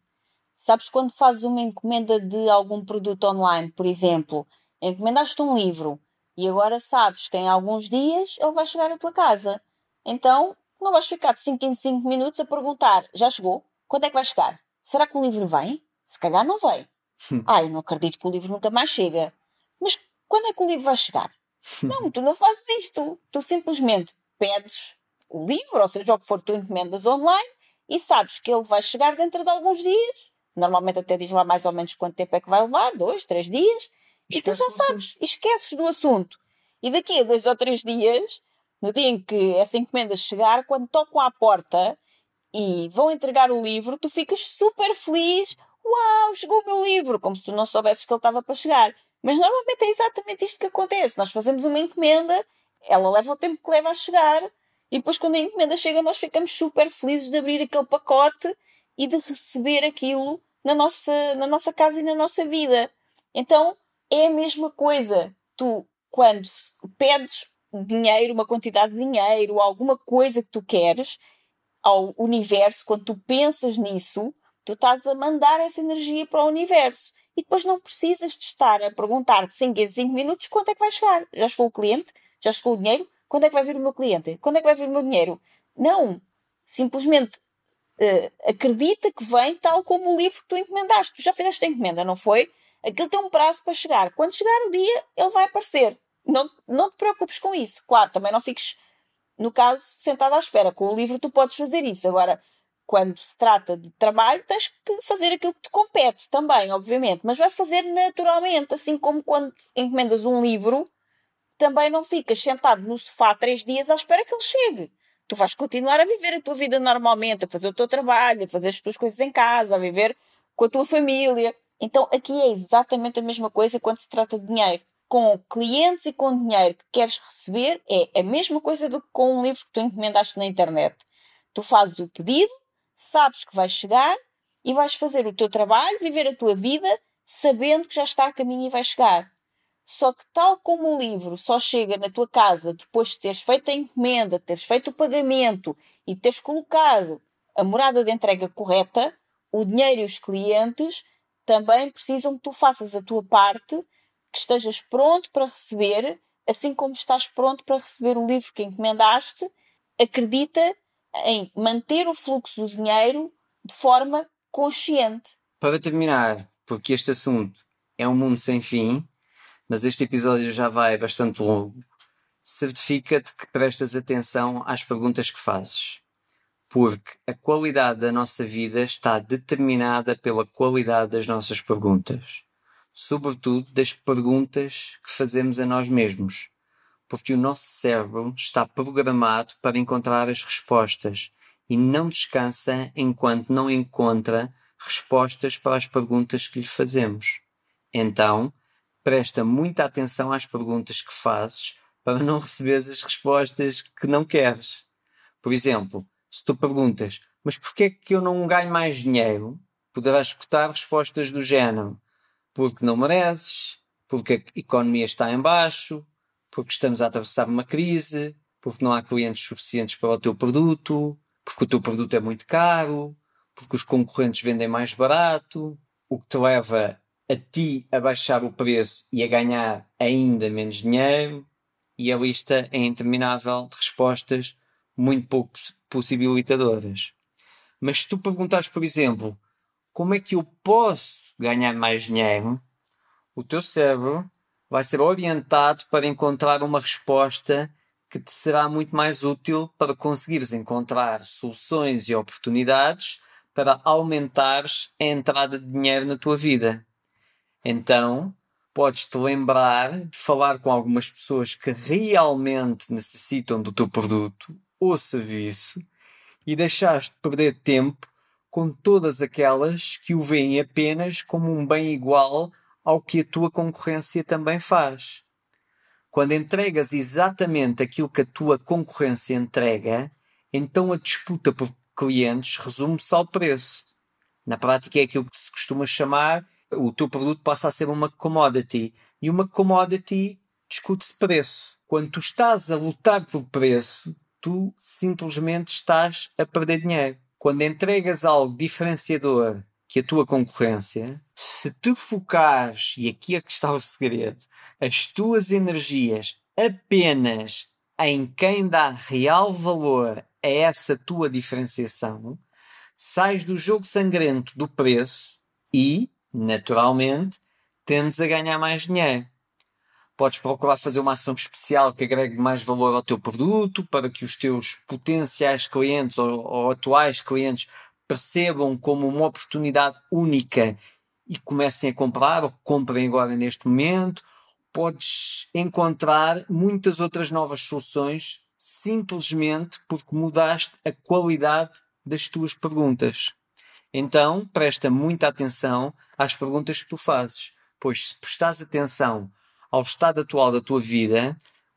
Sabes quando fazes uma encomenda de algum produto online, por exemplo, encomendaste um livro e agora sabes que em alguns dias ele vai chegar à tua casa. Então não vais ficar de 5 em 5 minutos a perguntar: já chegou? Quando é que vai chegar? Será que o livro vem? Se calhar não vem. Hum. Ai, não acredito que o livro nunca mais chega. Mas quando é que o livro vai chegar? Não, tu não fazes isto. Tu simplesmente pedes o livro, ou seja, o que for tu encomendas online, e sabes que ele vai chegar dentro de alguns dias. Normalmente até diz lá mais ou menos quanto tempo é que vai levar, dois, três dias, e tu já sabes, esqueces do assunto. E daqui a dois ou três dias, no dia em que essa encomenda chegar, quando tocam à porta e vão entregar o livro, tu ficas super feliz. Uau, chegou o meu livro! Como se tu não soubesses que ele estava para chegar. Mas normalmente é exatamente isto que acontece. Nós fazemos uma encomenda, ela leva o tempo que leva a chegar, e depois, quando a encomenda chega, nós ficamos super felizes de abrir aquele pacote e de receber aquilo na nossa, na nossa casa e na nossa vida. Então é a mesma coisa. Tu, quando pedes dinheiro, uma quantidade de dinheiro, alguma coisa que tu queres ao universo, quando tu pensas nisso, tu estás a mandar essa energia para o universo e depois não precisas de estar a perguntar de 5 em 5 minutos quanto é que vai chegar. Já chegou o cliente? Já chegou o dinheiro? Quando é que vai vir o meu cliente? Quando é que vai vir o meu dinheiro? Não. Simplesmente uh, acredita que vem tal como o livro que tu encomendaste. Tu já fizeste a encomenda, não foi? Aquilo tem um prazo para chegar. Quando chegar o dia, ele vai aparecer. Não, não te preocupes com isso. Claro, também não fiques, no caso, sentado à espera. Com o livro tu podes fazer isso. Agora, quando se trata de trabalho, tens que fazer aquilo que te compete também, obviamente, mas vai fazer naturalmente, assim como quando encomendas um livro, também não ficas sentado no sofá três dias à espera que ele chegue. Tu vais continuar a viver a tua vida normalmente, a fazer o teu trabalho, a fazer as tuas coisas em casa, a viver com a tua família. Então aqui é exatamente a mesma coisa quando se trata de dinheiro. Com clientes e com dinheiro que queres receber, é a mesma coisa do que com um livro que tu encomendaste na internet. Tu fazes o pedido, sabes que vais chegar e vais fazer o teu trabalho, viver a tua vida, sabendo que já está a caminho e vai chegar. Só que, tal como o livro só chega na tua casa depois de teres feito a encomenda, teres feito o pagamento e teres colocado a morada de entrega correta, o dinheiro e os clientes também precisam que tu faças a tua parte, que estejas pronto para receber, assim como estás pronto para receber o livro que encomendaste. Acredita em manter o fluxo do dinheiro de forma consciente. Para terminar, porque este assunto é um mundo sem fim, mas este episódio já vai bastante longo, certifica-te que prestas atenção às perguntas que fazes. Porque a qualidade da nossa vida está determinada pela qualidade das nossas perguntas. Sobretudo das perguntas que fazemos a nós mesmos. Porque o nosso cérebro está programado para encontrar as respostas e não descansa enquanto não encontra respostas para as perguntas que lhe fazemos. Então, presta muita atenção às perguntas que fazes para não receberes as respostas que não queres. Por exemplo, se tu perguntas, mas porquê é que eu não ganho mais dinheiro? Poderás escutar respostas do género, porque não mereces, porque a economia está em baixo, porque estamos a atravessar uma crise, porque não há clientes suficientes para o teu produto, porque o teu produto é muito caro, porque os concorrentes vendem mais barato, o que te leva a ti a baixar o preço e a ganhar ainda menos dinheiro e a lista é interminável de respostas muito pouco possibilitadoras. Mas se tu perguntares, por exemplo, como é que eu posso ganhar mais dinheiro, o teu cérebro vai ser orientado para encontrar uma resposta que te será muito mais útil para conseguires encontrar soluções e oportunidades para aumentares a entrada de dinheiro na tua vida. Então, podes-te lembrar de falar com algumas pessoas que realmente necessitam do teu produto ou serviço e deixaste de perder tempo com todas aquelas que o veem apenas como um bem igual ao que a tua concorrência também faz. Quando entregas exatamente aquilo que a tua concorrência entrega, então a disputa por clientes resume-se ao preço. Na prática é aquilo que se costuma chamar o teu produto passa a ser uma commodity. E uma commodity discute-se preço. Quando tu estás a lutar por preço, tu simplesmente estás a perder dinheiro. Quando entregas algo diferenciador que a tua concorrência, se te focares, e aqui é que está o segredo, as tuas energias apenas em quem dá real valor a essa tua diferenciação, sais do jogo sangrento do preço e naturalmente, tendes a ganhar mais dinheiro. Podes procurar fazer uma ação especial que agregue mais valor ao teu produto para que os teus potenciais clientes ou, ou atuais clientes percebam como uma oportunidade única e comecem a comprar ou comprem agora neste momento. Podes encontrar muitas outras novas soluções simplesmente porque mudaste a qualidade das tuas perguntas. Então, presta muita atenção às perguntas que tu fazes, pois se prestares atenção ao estado atual da tua vida,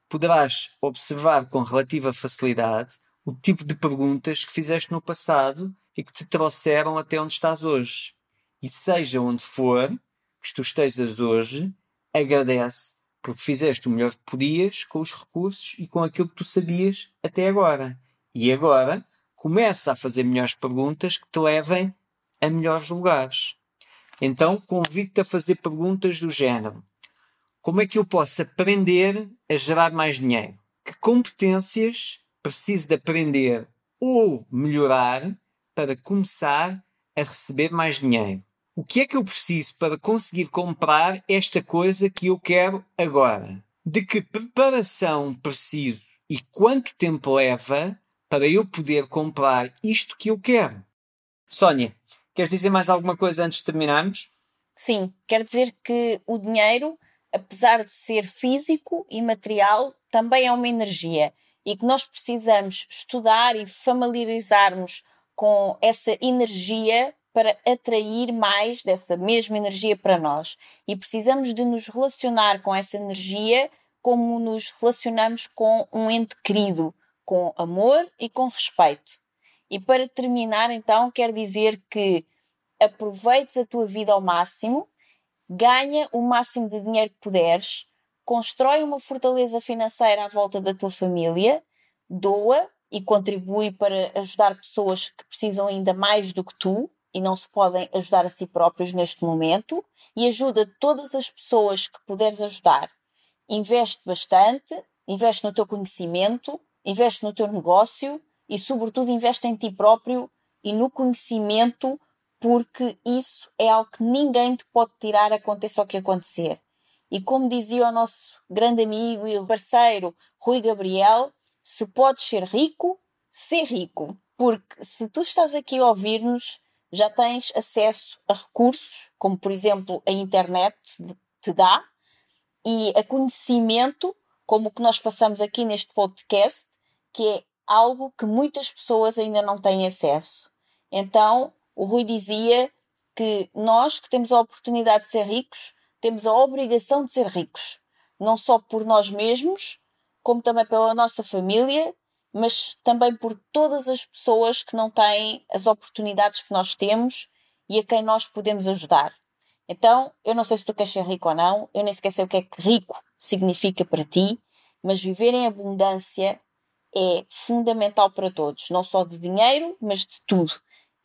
poderás observar com relativa facilidade o tipo de perguntas que fizeste no passado e que te trouxeram até onde estás hoje. E seja onde for que tu estejas hoje, agradece porque fizeste o melhor que podias com os recursos e com aquilo que tu sabias até agora. E agora começa a fazer melhores perguntas que te levem a melhores lugares. Então convido-te a fazer perguntas do género: Como é que eu posso aprender a gerar mais dinheiro? Que competências preciso de aprender ou melhorar para começar a receber mais dinheiro? O que é que eu preciso para conseguir comprar esta coisa que eu quero agora? De que preparação preciso e quanto tempo leva para eu poder comprar isto que eu quero? Sónia, Queres dizer mais alguma coisa antes de terminarmos? Sim, quer dizer que o dinheiro, apesar de ser físico e material, também é uma energia e que nós precisamos estudar e familiarizarmos com essa energia para atrair mais dessa mesma energia para nós. E precisamos de nos relacionar com essa energia como nos relacionamos com um ente querido, com amor e com respeito. E para terminar, então, quero dizer que aproveites a tua vida ao máximo, ganha o máximo de dinheiro que puderes, constrói uma fortaleza financeira à volta da tua família, doa e contribui para ajudar pessoas que precisam ainda mais do que tu e não se podem ajudar a si próprios neste momento, e ajuda todas as pessoas que puderes ajudar. Investe bastante, investe no teu conhecimento, investe no teu negócio e, sobretudo, investe em ti próprio e no conhecimento, porque isso é algo que ninguém te pode tirar, aconteça o que acontecer. E como dizia o nosso grande amigo e parceiro Rui Gabriel, se podes ser rico, ser rico. Porque se tu estás aqui a ouvir-nos, já tens acesso a recursos, como por exemplo a internet te dá, e a conhecimento, como o que nós passamos aqui neste podcast, que é algo que muitas pessoas ainda não têm acesso. Então, o Rui dizia que nós que temos a oportunidade de ser ricos, temos a obrigação de ser ricos, não só por nós mesmos, como também pela nossa família, mas também por todas as pessoas que não têm as oportunidades que nós temos e a quem nós podemos ajudar. Então, eu não sei se tu queres ser rico ou não, eu nem sequer sei o que é que rico significa para ti, mas viver em abundância é fundamental para todos, não só de dinheiro, mas de tudo.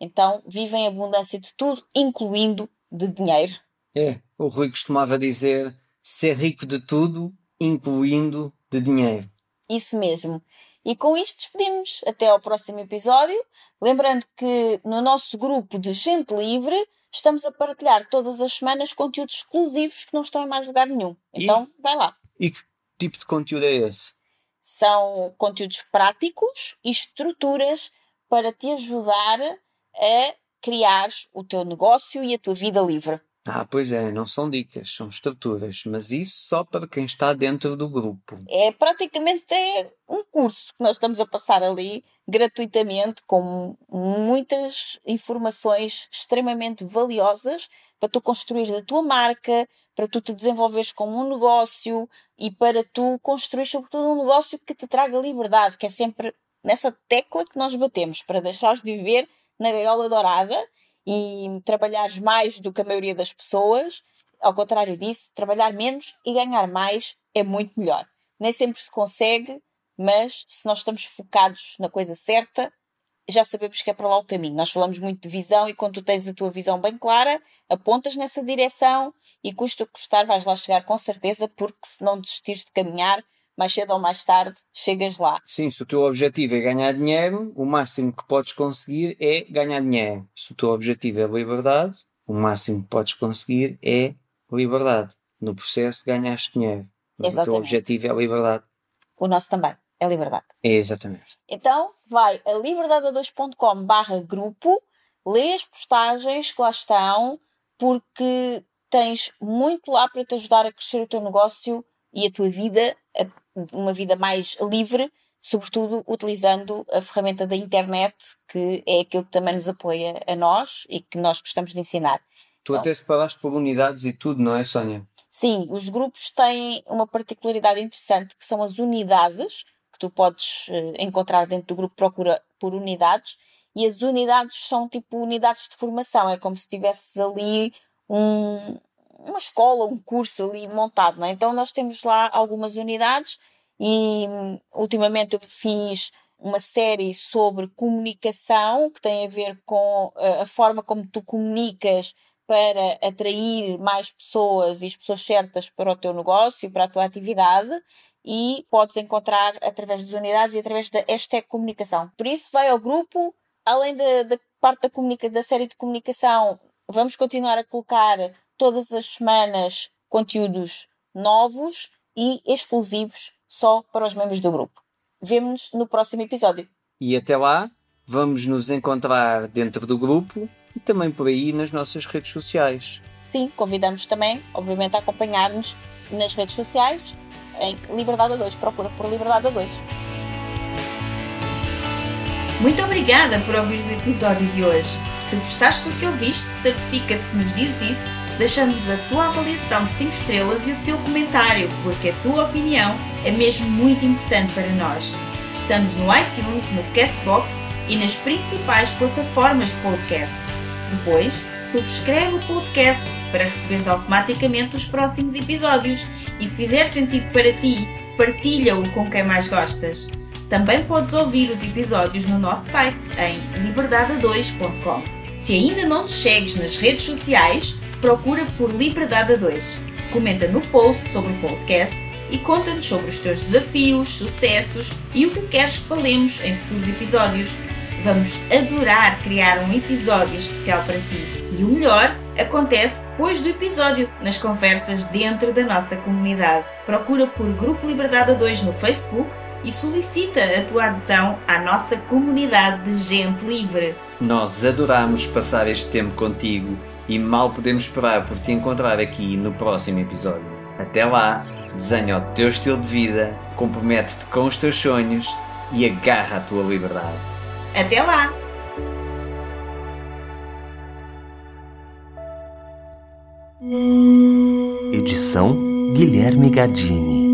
Então, vive em abundância de tudo, incluindo de dinheiro. É, o Rui costumava dizer ser rico de tudo, incluindo de dinheiro. Isso mesmo. E com isto despedimos. Até ao próximo episódio. Lembrando que no nosso grupo de Gente Livre estamos a partilhar todas as semanas conteúdos exclusivos que não estão em mais lugar nenhum. Então, e, vai lá. E que tipo de conteúdo é esse? São conteúdos práticos e estruturas para te ajudar a criar o teu negócio e a tua vida livre. Ah, pois é, não são dicas, são estruturas, mas isso só para quem está dentro do grupo. É praticamente é um curso que nós estamos a passar ali gratuitamente, com muitas informações extremamente valiosas para tu construir a tua marca, para tu te desenvolveres como um negócio e para tu construir sobretudo um negócio que te traga liberdade, que é sempre nessa tecla que nós batemos, para deixares de viver na gaiola dourada e trabalhares mais do que a maioria das pessoas. Ao contrário disso, trabalhar menos e ganhar mais é muito melhor. Nem sempre se consegue, mas se nós estamos focados na coisa certa, já sabemos que é para lá o caminho. Nós falamos muito de visão e quando tu tens a tua visão bem clara, apontas nessa direção e custa custar vais lá chegar com certeza, porque se não desistires de caminhar, mais cedo ou mais tarde chegas lá. Sim, se o teu objetivo é ganhar dinheiro, o máximo que podes conseguir é ganhar dinheiro. Se o teu objetivo é liberdade, o máximo que podes conseguir é liberdade. No processo ganhaste dinheiro. Mas Exatamente. o teu objetivo é a liberdade. O nosso também é liberdade. É exatamente. Então vai a liberdade2.com barra grupo, lê as postagens que lá estão, porque tens muito lá para te ajudar a crescer o teu negócio e a tua vida uma vida mais livre, sobretudo utilizando a ferramenta da internet, que é aquilo que também nos apoia a nós e que nós gostamos de ensinar. Tu então, até separaste por unidades e tudo, não é, Sónia? Sim, os grupos têm uma particularidade interessante que são as unidades, que tu podes uh, encontrar dentro do grupo Procura por unidades, e as unidades são tipo unidades de formação, é como se tivesses ali um, uma escola, um curso ali montado, não é? Então nós temos lá algumas unidades e ultimamente eu fiz uma série sobre comunicação que tem a ver com a, a forma como tu comunicas para atrair mais pessoas e as pessoas certas para o teu negócio, para a tua atividade e podes encontrar através das unidades e através da hashtag comunicação. Por isso vai ao grupo, além da, da parte da, da série de comunicação, vamos continuar a colocar todas as semanas conteúdos novos e exclusivos só para os membros do grupo. Vemo-nos no próximo episódio. E até lá, vamos nos encontrar dentro do grupo e também por aí nas nossas redes sociais. Sim, convidamos também, obviamente, a acompanhar-nos nas redes sociais em Liberdade a 2. Procura por Liberdade a 2. Muito obrigada por ouvir o episódio de hoje. Se gostaste do que ouviste, certifica-te que nos diz isso deixando-nos a tua avaliação de 5 estrelas e o teu comentário, porque a tua opinião é mesmo muito importante para nós. Estamos no iTunes, no Castbox e nas principais plataformas de podcast. Depois, subscreve o podcast para receberes automaticamente os próximos episódios e se fizer sentido para ti, partilha-o com quem mais gostas. Também podes ouvir os episódios no nosso site em liberdade2.com. Se ainda não te segues nas redes sociais, procura por Liberdade a 2. Comenta no post sobre o podcast e conta-nos sobre os teus desafios, sucessos e o que queres que falemos em futuros episódios. Vamos adorar criar um episódio especial para ti. E o melhor acontece depois do episódio, nas conversas dentro da nossa comunidade. Procura por Grupo Liberdade 2 no Facebook e solicita a tua adesão à nossa comunidade de gente livre. Nós adoramos passar este tempo contigo e mal podemos esperar por te encontrar aqui no próximo episódio. Até lá, desenha o teu estilo de vida, compromete-te com os teus sonhos e agarra a tua liberdade. Até lá! Edição Guilherme Gadini